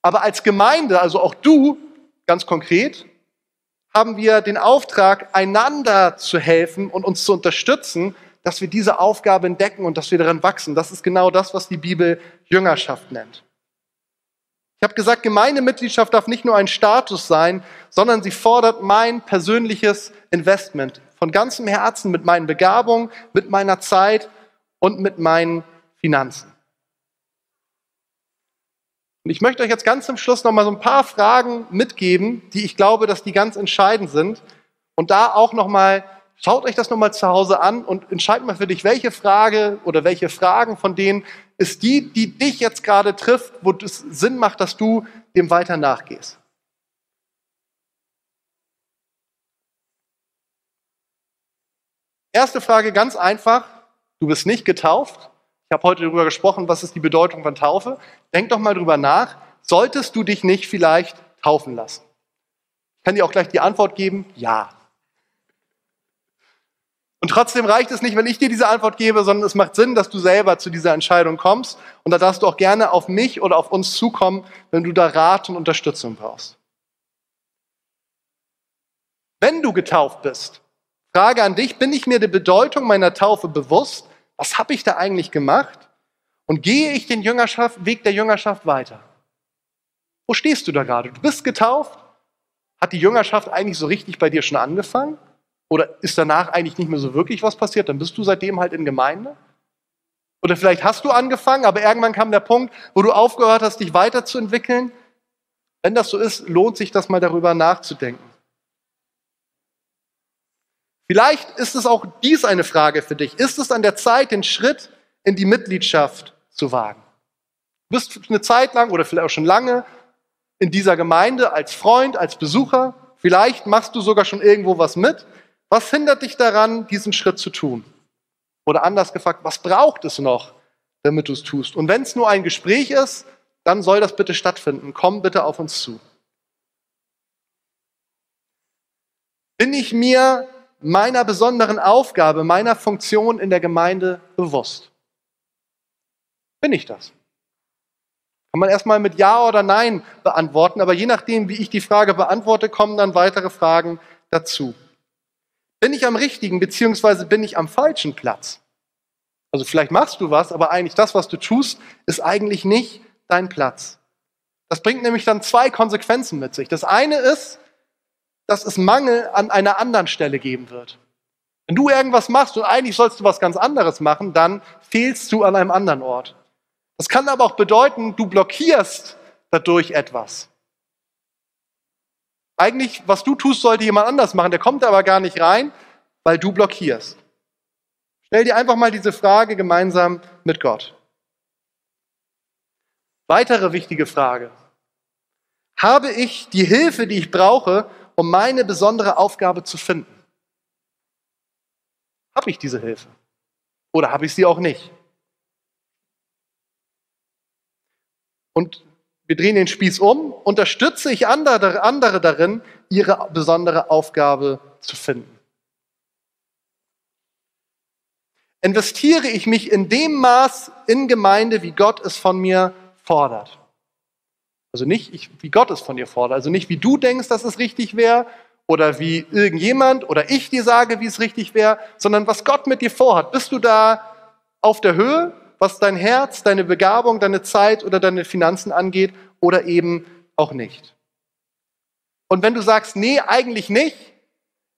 Aber als Gemeinde, also auch du, ganz konkret, haben wir den Auftrag, einander zu helfen und uns zu unterstützen, dass wir diese Aufgabe entdecken und dass wir daran wachsen. Das ist genau das, was die Bibel Jüngerschaft nennt. Ich habe gesagt, Gemeindemitgliedschaft darf nicht nur ein Status sein, sondern sie fordert mein persönliches Investment von ganzem Herzen mit meinen Begabungen, mit meiner Zeit und mit meinen Finanzen. Und ich möchte euch jetzt ganz zum Schluss noch mal so ein paar Fragen mitgeben, die ich glaube, dass die ganz entscheidend sind. Und da auch noch mal Schaut euch das nochmal zu Hause an und entscheidet mal für dich, welche Frage oder welche Fragen von denen ist die, die dich jetzt gerade trifft, wo es Sinn macht, dass du dem weiter nachgehst. Erste Frage ganz einfach. Du bist nicht getauft. Ich habe heute darüber gesprochen, was ist die Bedeutung von Taufe. Denk doch mal drüber nach. Solltest du dich nicht vielleicht taufen lassen? Ich kann dir auch gleich die Antwort geben, ja. Und trotzdem reicht es nicht, wenn ich dir diese Antwort gebe, sondern es macht Sinn, dass du selber zu dieser Entscheidung kommst. Und da darfst du auch gerne auf mich oder auf uns zukommen, wenn du da Rat und Unterstützung brauchst. Wenn du getauft bist, Frage an dich, bin ich mir der Bedeutung meiner Taufe bewusst? Was habe ich da eigentlich gemacht? Und gehe ich den Jüngerschaft, Weg der Jüngerschaft weiter? Wo stehst du da gerade? Du bist getauft? Hat die Jüngerschaft eigentlich so richtig bei dir schon angefangen? Oder ist danach eigentlich nicht mehr so wirklich was passiert? Dann bist du seitdem halt in Gemeinde? Oder vielleicht hast du angefangen, aber irgendwann kam der Punkt, wo du aufgehört hast, dich weiterzuentwickeln. Wenn das so ist, lohnt sich das mal darüber nachzudenken. Vielleicht ist es auch dies eine Frage für dich. Ist es an der Zeit, den Schritt in die Mitgliedschaft zu wagen? Du bist eine Zeit lang oder vielleicht auch schon lange in dieser Gemeinde als Freund, als Besucher. Vielleicht machst du sogar schon irgendwo was mit. Was hindert dich daran, diesen Schritt zu tun? Oder anders gefragt, was braucht es noch, damit du es tust? Und wenn es nur ein Gespräch ist, dann soll das bitte stattfinden. Komm bitte auf uns zu. Bin ich mir meiner besonderen Aufgabe, meiner Funktion in der Gemeinde bewusst? Bin ich das? Kann man erstmal mit Ja oder Nein beantworten, aber je nachdem, wie ich die Frage beantworte, kommen dann weitere Fragen dazu. Bin ich am richtigen beziehungsweise bin ich am falschen Platz? Also vielleicht machst du was, aber eigentlich das, was du tust, ist eigentlich nicht dein Platz. Das bringt nämlich dann zwei Konsequenzen mit sich. Das eine ist, dass es Mangel an einer anderen Stelle geben wird. Wenn du irgendwas machst und eigentlich sollst du was ganz anderes machen, dann fehlst du an einem anderen Ort. Das kann aber auch bedeuten, du blockierst dadurch etwas. Eigentlich, was du tust, sollte jemand anders machen, der kommt aber gar nicht rein, weil du blockierst. Stell dir einfach mal diese Frage gemeinsam mit Gott. Weitere wichtige Frage. Habe ich die Hilfe, die ich brauche, um meine besondere Aufgabe zu finden? Habe ich diese Hilfe? Oder habe ich sie auch nicht? Und wir drehen den Spieß um, unterstütze ich andere, andere darin, ihre besondere Aufgabe zu finden. Investiere ich mich in dem Maß in Gemeinde, wie Gott es von mir fordert. Also nicht, ich, wie Gott es von dir fordert. Also nicht, wie du denkst, dass es richtig wäre oder wie irgendjemand oder ich dir sage, wie es richtig wäre, sondern was Gott mit dir vorhat. Bist du da auf der Höhe, was dein Herz, deine Begabung, deine Zeit oder deine Finanzen angeht oder eben auch nicht? Und wenn du sagst, nee, eigentlich nicht,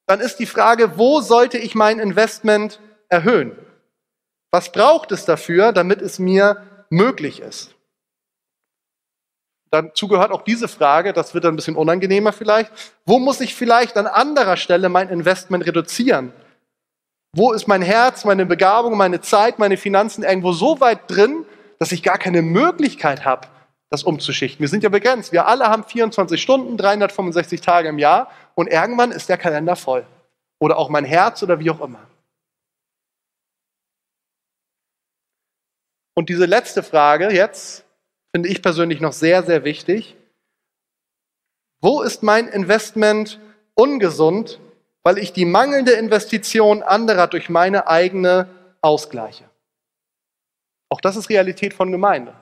dann ist die Frage, wo sollte ich mein Investment erhöhen? Was braucht es dafür, damit es mir möglich ist? Dazu gehört auch diese Frage, das wird dann ein bisschen unangenehmer vielleicht. Wo muss ich vielleicht an anderer Stelle mein Investment reduzieren? Wo ist mein Herz, meine Begabung, meine Zeit, meine Finanzen irgendwo so weit drin, dass ich gar keine Möglichkeit habe, das umzuschichten? Wir sind ja begrenzt. Wir alle haben 24 Stunden, 365 Tage im Jahr und irgendwann ist der Kalender voll. Oder auch mein Herz oder wie auch immer. Und diese letzte Frage jetzt, finde ich persönlich noch sehr, sehr wichtig. Wo ist mein Investment ungesund, weil ich die mangelnde Investition anderer durch meine eigene ausgleiche? Auch das ist Realität von Gemeinde.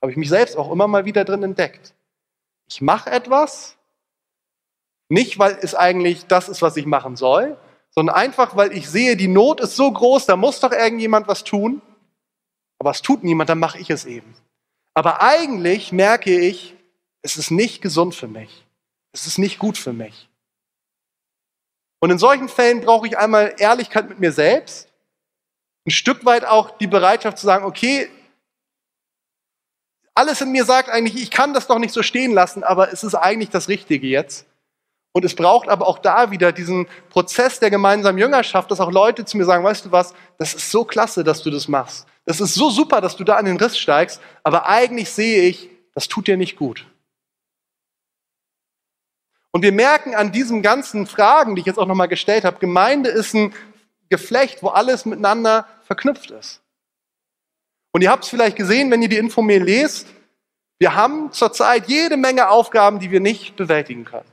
Habe ich mich selbst auch immer mal wieder drin entdeckt. Ich mache etwas, nicht weil es eigentlich das ist, was ich machen soll, sondern einfach, weil ich sehe, die Not ist so groß, da muss doch irgendjemand was tun. Aber es tut niemand, dann mache ich es eben. Aber eigentlich merke ich, es ist nicht gesund für mich. Es ist nicht gut für mich. Und in solchen Fällen brauche ich einmal Ehrlichkeit mit mir selbst, ein Stück weit auch die Bereitschaft zu sagen, okay, Alles in mir sagt eigentlich, ich kann das doch nicht so stehen lassen, aber es ist eigentlich das Richtige jetzt. Und es braucht aber auch da wieder diesen Prozess der gemeinsamen Jüngerschaft, dass auch Leute zu mir sagen, weißt du was, das ist so klasse, dass du das machst. Das ist so super, dass du da an den Riss steigst, aber eigentlich sehe ich, das tut dir nicht gut. Und wir merken an diesen ganzen Fragen, die ich jetzt auch nochmal gestellt habe, Gemeinde ist ein Geflecht, wo alles miteinander verknüpft ist. Und ihr habt es vielleicht gesehen, wenn ihr die Infomail lest, wir haben zurzeit jede Menge Aufgaben, die wir nicht bewältigen können.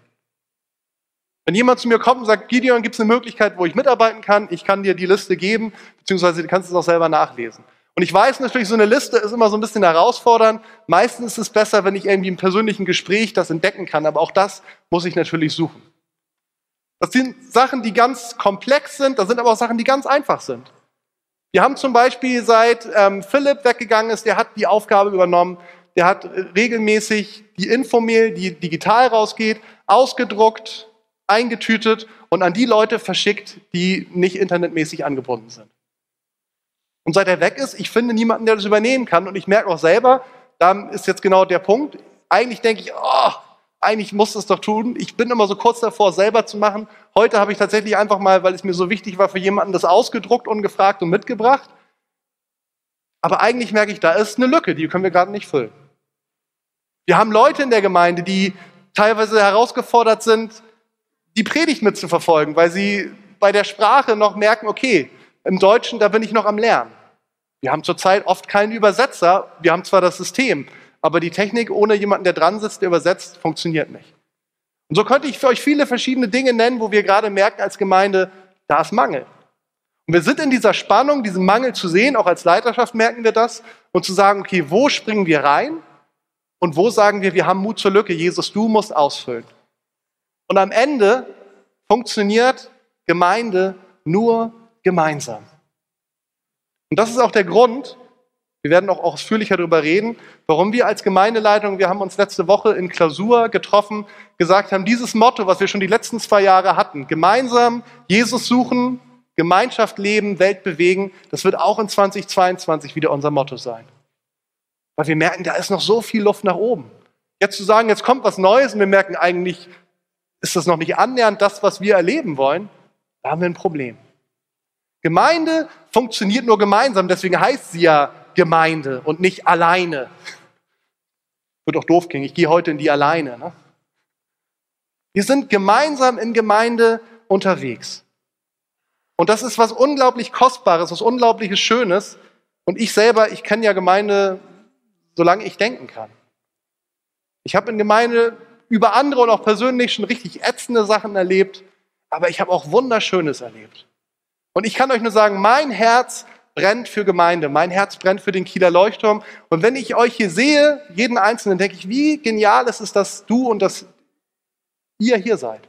Wenn jemand zu mir kommt und sagt, Gideon, gibt es eine Möglichkeit, wo ich mitarbeiten kann? Ich kann dir die Liste geben, beziehungsweise du kannst es auch selber nachlesen. Und ich weiß natürlich, so eine Liste ist immer so ein bisschen herausfordernd. Meistens ist es besser, wenn ich irgendwie im persönlichen Gespräch das entdecken kann, aber auch das muss ich natürlich suchen. Das sind Sachen, die ganz komplex sind, das sind aber auch Sachen, die ganz einfach sind. Wir haben zum Beispiel seit ähm, Philipp weggegangen ist, der hat die Aufgabe übernommen, der hat regelmäßig die Infomail, die digital rausgeht, ausgedruckt, eingetütet und an die Leute verschickt, die nicht internetmäßig angebunden sind. Und seit er weg ist, ich finde niemanden, der das übernehmen kann. Und ich merke auch selber, da ist jetzt genau der Punkt. Eigentlich denke ich, oh, eigentlich muss es doch tun. Ich bin immer so kurz davor, selber zu machen. Heute habe ich tatsächlich einfach mal, weil es mir so wichtig war, für jemanden das ausgedruckt, ungefragt und mitgebracht. Aber eigentlich merke ich, da ist eine Lücke, die können wir gerade nicht füllen. Wir haben Leute in der Gemeinde, die teilweise herausgefordert sind, die Predigt mitzuverfolgen, weil sie bei der Sprache noch merken, okay, im Deutschen, da bin ich noch am Lernen. Wir haben zurzeit oft keinen Übersetzer. Wir haben zwar das System, aber die Technik ohne jemanden, der dran sitzt, der übersetzt, funktioniert nicht. Und so könnte ich für euch viele verschiedene Dinge nennen, wo wir gerade merken als Gemeinde, da ist Mangel. Und wir sind in dieser Spannung, diesen Mangel zu sehen, auch als Leiterschaft merken wir das, und zu sagen, okay, wo springen wir rein und wo sagen wir, wir haben Mut zur Lücke, Jesus, du musst ausfüllen. Und am Ende funktioniert Gemeinde nur gemeinsam. Und das ist auch der Grund, wir werden auch ausführlicher darüber reden, warum wir als Gemeindeleitung, wir haben uns letzte Woche in Klausur getroffen, gesagt haben, dieses Motto, was wir schon die letzten zwei Jahre hatten, gemeinsam Jesus suchen, Gemeinschaft leben, Welt bewegen, das wird auch in 2022 wieder unser Motto sein. Weil wir merken, da ist noch so viel Luft nach oben. Jetzt zu sagen, jetzt kommt was Neues und wir merken eigentlich, ist das noch nicht annähernd das, was wir erleben wollen, da haben wir ein Problem. Gemeinde funktioniert nur gemeinsam, deswegen heißt sie ja Gemeinde und nicht alleine. Wird auch doof klingen, ich gehe heute in die alleine. Ne? Wir sind gemeinsam in Gemeinde unterwegs. Und das ist was unglaublich Kostbares, was unglaubliches Schönes. Und ich selber, ich kenne ja Gemeinde, solange ich denken kann. Ich habe in Gemeinde über andere und auch persönlich schon richtig ätzende Sachen erlebt, aber ich habe auch Wunderschönes erlebt. Und ich kann euch nur sagen, mein Herz brennt für Gemeinde, mein Herz brennt für den Kieler Leuchtturm. Und wenn ich euch hier sehe, jeden Einzelnen, denke ich, wie genial ist es, dass du und dass ihr hier seid.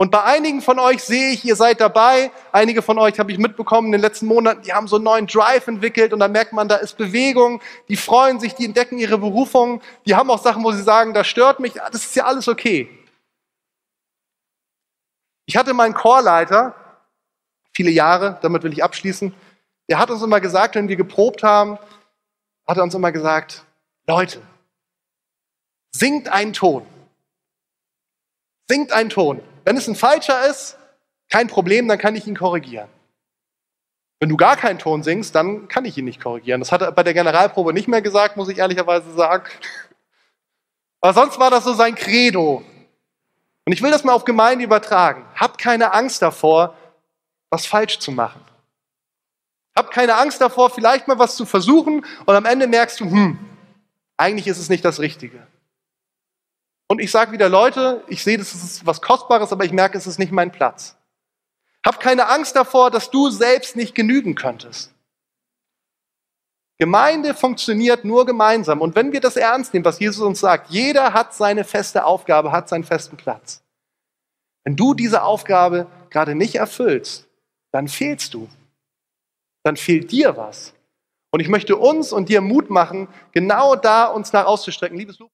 Und bei einigen von euch sehe ich, ihr seid dabei. Einige von euch habe ich mitbekommen in den letzten Monaten, die haben so einen neuen Drive entwickelt und da merkt man, da ist Bewegung. Die freuen sich, die entdecken ihre Berufung. Die haben auch Sachen, wo sie sagen, das stört mich. Das ist ja alles okay. Ich hatte meinen Chorleiter, viele Jahre, damit will ich abschließen. Der hat uns immer gesagt, wenn wir geprobt haben, hat er uns immer gesagt, Leute, singt einen Ton. Singt einen Ton. Wenn es ein falscher ist, kein Problem, dann kann ich ihn korrigieren. Wenn du gar keinen Ton singst, dann kann ich ihn nicht korrigieren. Das hat er bei der Generalprobe nicht mehr gesagt, muss ich ehrlicherweise sagen. Aber sonst war das so sein Credo. Und ich will das mal auf Gemeinde übertragen. Hab keine Angst davor, was falsch zu machen. Hab keine Angst davor, vielleicht mal was zu versuchen und am Ende merkst du, hm, eigentlich ist es nicht das Richtige. Und ich sage wieder, Leute, ich sehe, das ist was Kostbares, aber ich merke, es ist nicht mein Platz. Hab keine Angst davor, dass du selbst nicht genügen könntest. Gemeinde funktioniert nur gemeinsam. Und wenn wir das ernst nehmen, was Jesus uns sagt, jeder hat seine feste Aufgabe, hat seinen festen Platz. Wenn du diese Aufgabe gerade nicht erfüllst, dann fehlst du. Dann fehlt dir was. Und ich möchte uns und dir Mut machen, genau da uns nach auszustrecken. Liebes Lob.